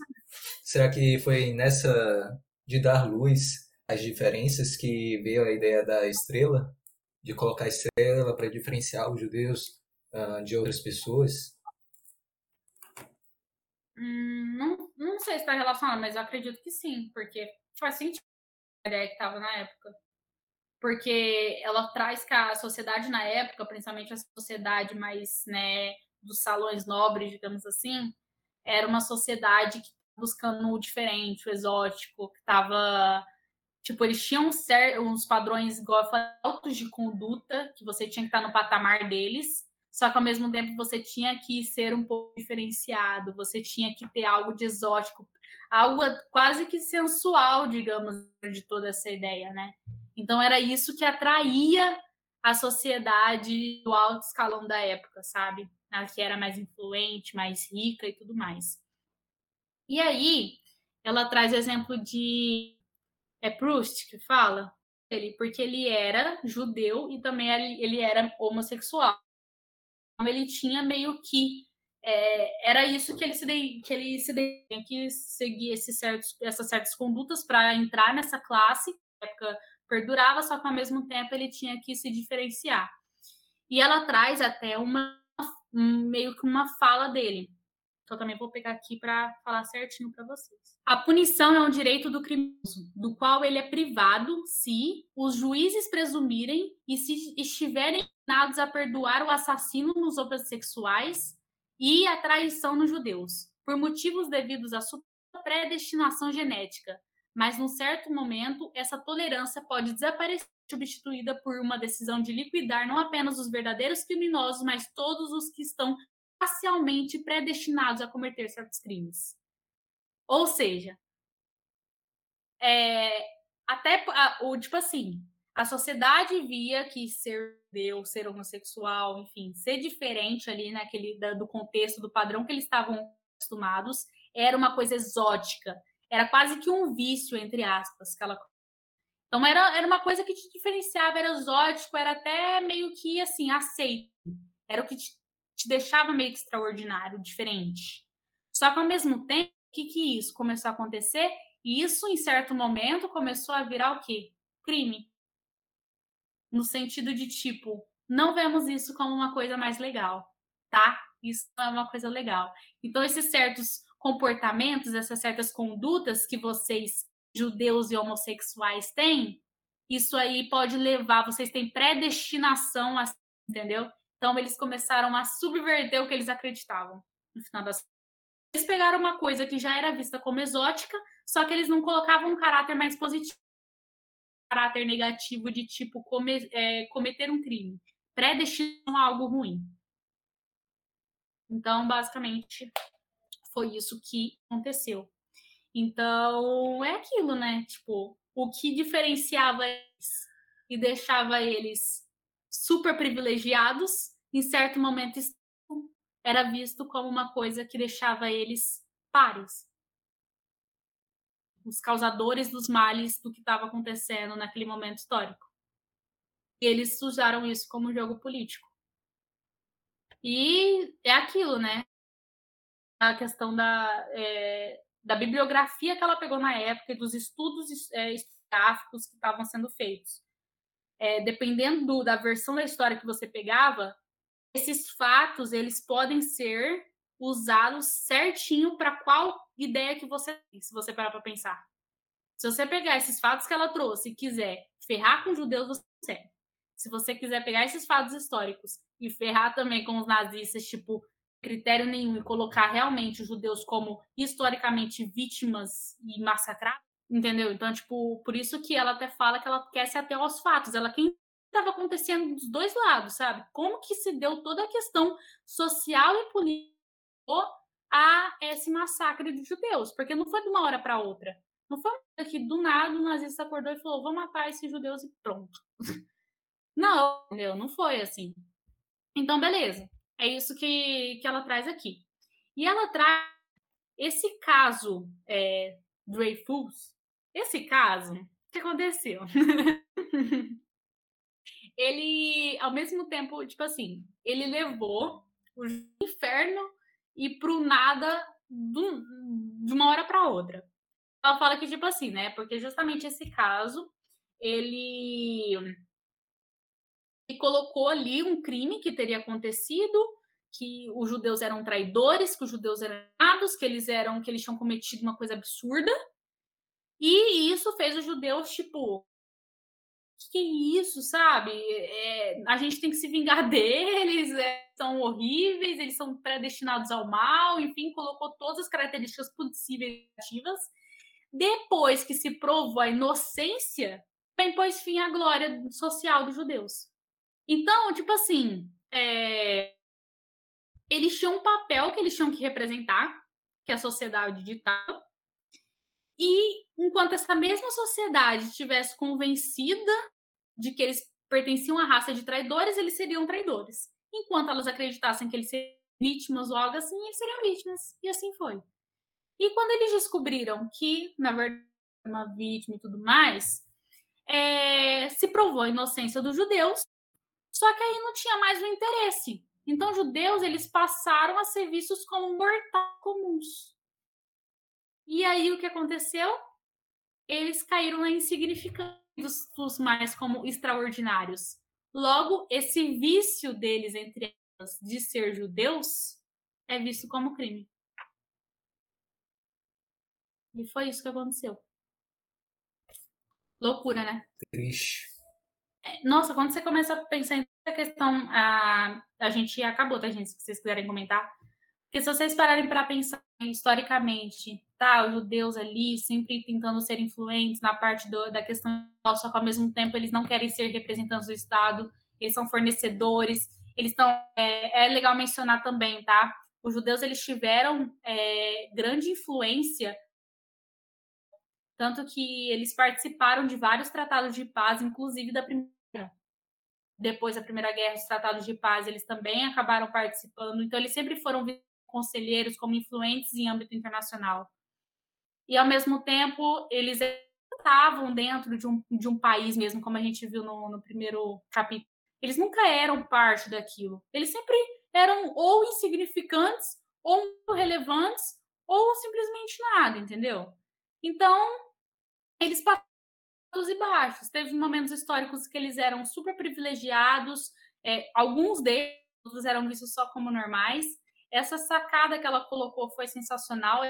Será que foi nessa de dar luz às diferenças que veio a ideia da estrela? De colocar a estrela para diferenciar os judeus uh, de outras pessoas? Hum, não, não sei se está relacionado, mas eu acredito que sim, porque faz sentido a ideia que estava na época porque ela traz que a sociedade na época, principalmente a sociedade mais, né, dos salões nobres, digamos assim, era uma sociedade que buscando o diferente, o exótico, que estava tipo, eles tinham uns padrões igual altos de conduta, que você tinha que estar no patamar deles, só que ao mesmo tempo você tinha que ser um pouco diferenciado, você tinha que ter algo de exótico, algo quase que sensual, digamos, de toda essa ideia, né? Então era isso que atraía a sociedade do alto escalão da época, sabe? A que era mais influente, mais rica e tudo mais. E aí, ela traz exemplo de é Proust que fala ele, porque ele era judeu e também ele era homossexual. Então ele tinha meio que é, era isso que ele se que ele se tinha que seguir esses certos, essas certas condutas para entrar nessa classe época perdurava, só que ao mesmo tempo ele tinha que se diferenciar. E ela traz até uma meio que uma fala dele, eu também vou pegar aqui para falar certinho para vocês. A punição é um direito do criminoso, do qual ele é privado se os juízes presumirem e se estiverem inclinados a perdoar o assassino nos homossexuais e a traição nos judeus, por motivos devidos à sua predestinação genética. Mas, num certo momento, essa tolerância pode desaparecer, substituída por uma decisão de liquidar não apenas os verdadeiros criminosos, mas todos os que estão parcialmente predestinados a cometer certos crimes. Ou seja, é, até o tipo assim, a sociedade via que ser Deus, ser homossexual, enfim, ser diferente ali naquele do contexto, do padrão que eles estavam acostumados, era uma coisa exótica, era quase que um vício entre aspas, então era, era uma coisa que te diferenciava, era exótico, era até meio que assim, aceito. Era o que te, te deixava meio que extraordinário, diferente. Só que ao mesmo tempo, o que, que isso começou a acontecer? E isso, em certo momento, começou a virar o quê? Crime. No sentido de tipo, não vemos isso como uma coisa mais legal, tá? Isso não é uma coisa legal. Então, esses certos comportamentos, essas certas condutas que vocês, judeus e homossexuais, têm, isso aí pode levar, vocês têm predestinação, a, entendeu? Então, eles começaram a subverter o que eles acreditavam, no final das Eles pegaram uma coisa que já era vista como exótica, só que eles não colocavam um caráter mais positivo, caráter negativo de tipo come, é, cometer um crime. Predestinam a algo ruim. Então, basicamente, foi isso que aconteceu. Então, é aquilo, né? Tipo, o que diferenciava eles e deixava eles super privilegiados em certo momento era visto como uma coisa que deixava eles pares. Os causadores dos males do que estava acontecendo naquele momento histórico. E eles usaram isso como jogo político. E é aquilo, né? A questão da, é, da bibliografia que ela pegou na época e dos estudos é, historiográficos que estavam sendo feitos. É, dependendo do, da versão da história que você pegava, esses fatos eles podem ser usados certinho para qual ideia que você tem, se você parar para pensar. Se você pegar esses fatos que ela trouxe e quiser ferrar com os judeus, você consegue. Se você quiser pegar esses fatos históricos e ferrar também com os nazistas, tipo, critério nenhum, e colocar realmente os judeus como historicamente vítimas e massacrados, entendeu? Então, tipo, por isso que ela até fala que ela quer se até aos fatos. Ela quem estava acontecendo dos dois lados, sabe? Como que se deu toda a questão social e política a esse massacre de judeus? Porque não foi de uma hora para outra. Não foi que do nada o nazista acordou e falou: vou matar esses judeus e pronto. Não, entendeu? Não foi assim. Então, beleza. É isso que, que ela traz aqui. E ela traz esse caso é, Dreyfus. Esse caso, o que aconteceu? ele, ao mesmo tempo, tipo assim, ele levou o inferno e pro nada do, de uma hora para outra. Ela fala que, tipo assim, né? Porque justamente esse caso, ele, ele colocou ali um crime que teria acontecido, que os judeus eram traidores, que os judeus eram errados, que eles eram, que eles tinham cometido uma coisa absurda. E isso fez os judeus, tipo, que é isso, sabe? É, a gente tem que se vingar deles, é, são horríveis, eles são predestinados ao mal, enfim, colocou todas as características possíveis negativas. Depois que se provou a inocência, bem pôs fim à glória social dos judeus. Então, tipo assim, é, eles tinham um papel que eles tinham que representar, que a sociedade ditava, e enquanto essa mesma sociedade estivesse convencida de que eles pertenciam à raça de traidores, eles seriam traidores. Enquanto elas acreditassem que eles seriam vítimas ou algo assim, eles seriam vítimas. E assim foi. E quando eles descobriram que, na verdade, uma vítima e tudo mais, é, se provou a inocência dos judeus, só que aí não tinha mais o interesse. Então, judeus, eles passaram a ser vistos como mortais comuns. E aí, o que aconteceu? Eles caíram na insignificância dos mais como extraordinários. Logo, esse vício deles, entre elas, de ser judeus, é visto como crime. E foi isso que aconteceu. Loucura, né? Triste. Nossa, quando você começa a pensar em essa questão, a, a gente acabou, tá, gente? Se vocês quiserem comentar. Porque se vocês pararem para pensar historicamente, tá? Os judeus ali sempre tentando ser influentes na parte do, da questão, só que ao mesmo tempo eles não querem ser representantes do Estado, eles são fornecedores, eles estão. É, é legal mencionar também, tá? Os judeus eles tiveram é, grande influência tanto que eles participaram de vários tratados de paz, inclusive da primeira. Depois da Primeira Guerra, os tratados de paz, eles também acabaram participando. Então, eles sempre foram conselheiros como influentes em âmbito internacional. E, ao mesmo tempo, eles estavam dentro de um, de um país mesmo, como a gente viu no, no primeiro capítulo. Eles nunca eram parte daquilo. Eles sempre eram ou insignificantes, ou relevantes, ou simplesmente nada, entendeu? Então, eles passaram e baixos. Teve momentos históricos que eles eram super privilegiados, é, alguns deles eram vistos só como normais. Essa sacada que ela colocou foi sensacional.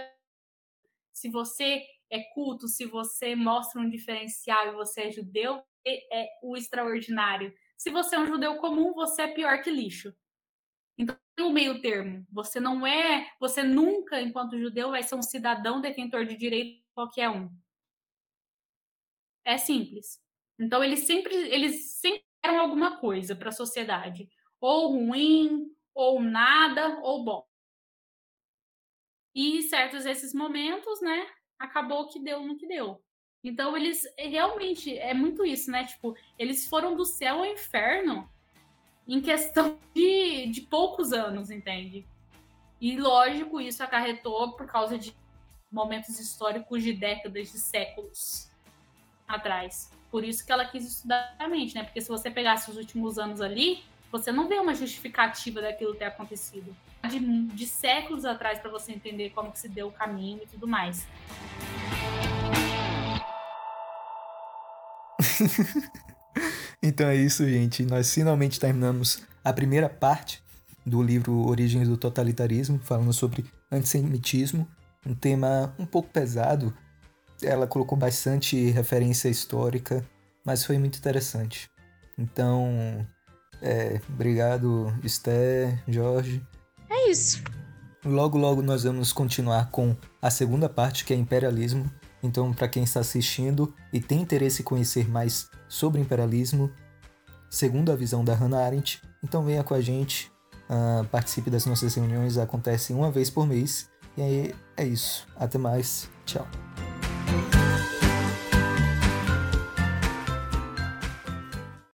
Se você é culto, se você mostra um diferencial e você é judeu, é, o extraordinário. Se você é um judeu comum, você é pior que lixo. Então, tem o meio termo. Você não é, você nunca, enquanto judeu, vai ser um cidadão detentor de direito qualquer um. É simples. Então eles sempre eles sempre eram alguma coisa para a sociedade, ou ruim, ou nada, ou bom. E certos esses momentos, né, acabou que deu no que deu. Então eles realmente é muito isso, né? Tipo, eles foram do céu ao inferno em questão de, de poucos anos, entende? E lógico, isso acarretou por causa de momentos históricos de décadas, de séculos atrás. Por isso que ela quis estudar a mente, né? Porque se você pegasse os últimos anos ali, você não vê uma justificativa daquilo ter acontecido. De, de séculos atrás para você entender como que se deu o caminho e tudo mais. então é isso, gente. Nós finalmente terminamos a primeira parte do livro Origens do Totalitarismo, falando sobre antissemitismo, um tema um pouco pesado, ela colocou bastante referência histórica, mas foi muito interessante. Então, é, obrigado, Esther, Jorge. É isso. Logo, logo nós vamos continuar com a segunda parte, que é imperialismo. Então, para quem está assistindo e tem interesse em conhecer mais sobre imperialismo, segundo a visão da Hannah Arendt, então venha com a gente, uh, participe das nossas reuniões, acontecem uma vez por mês. E aí é isso. Até mais. Tchau.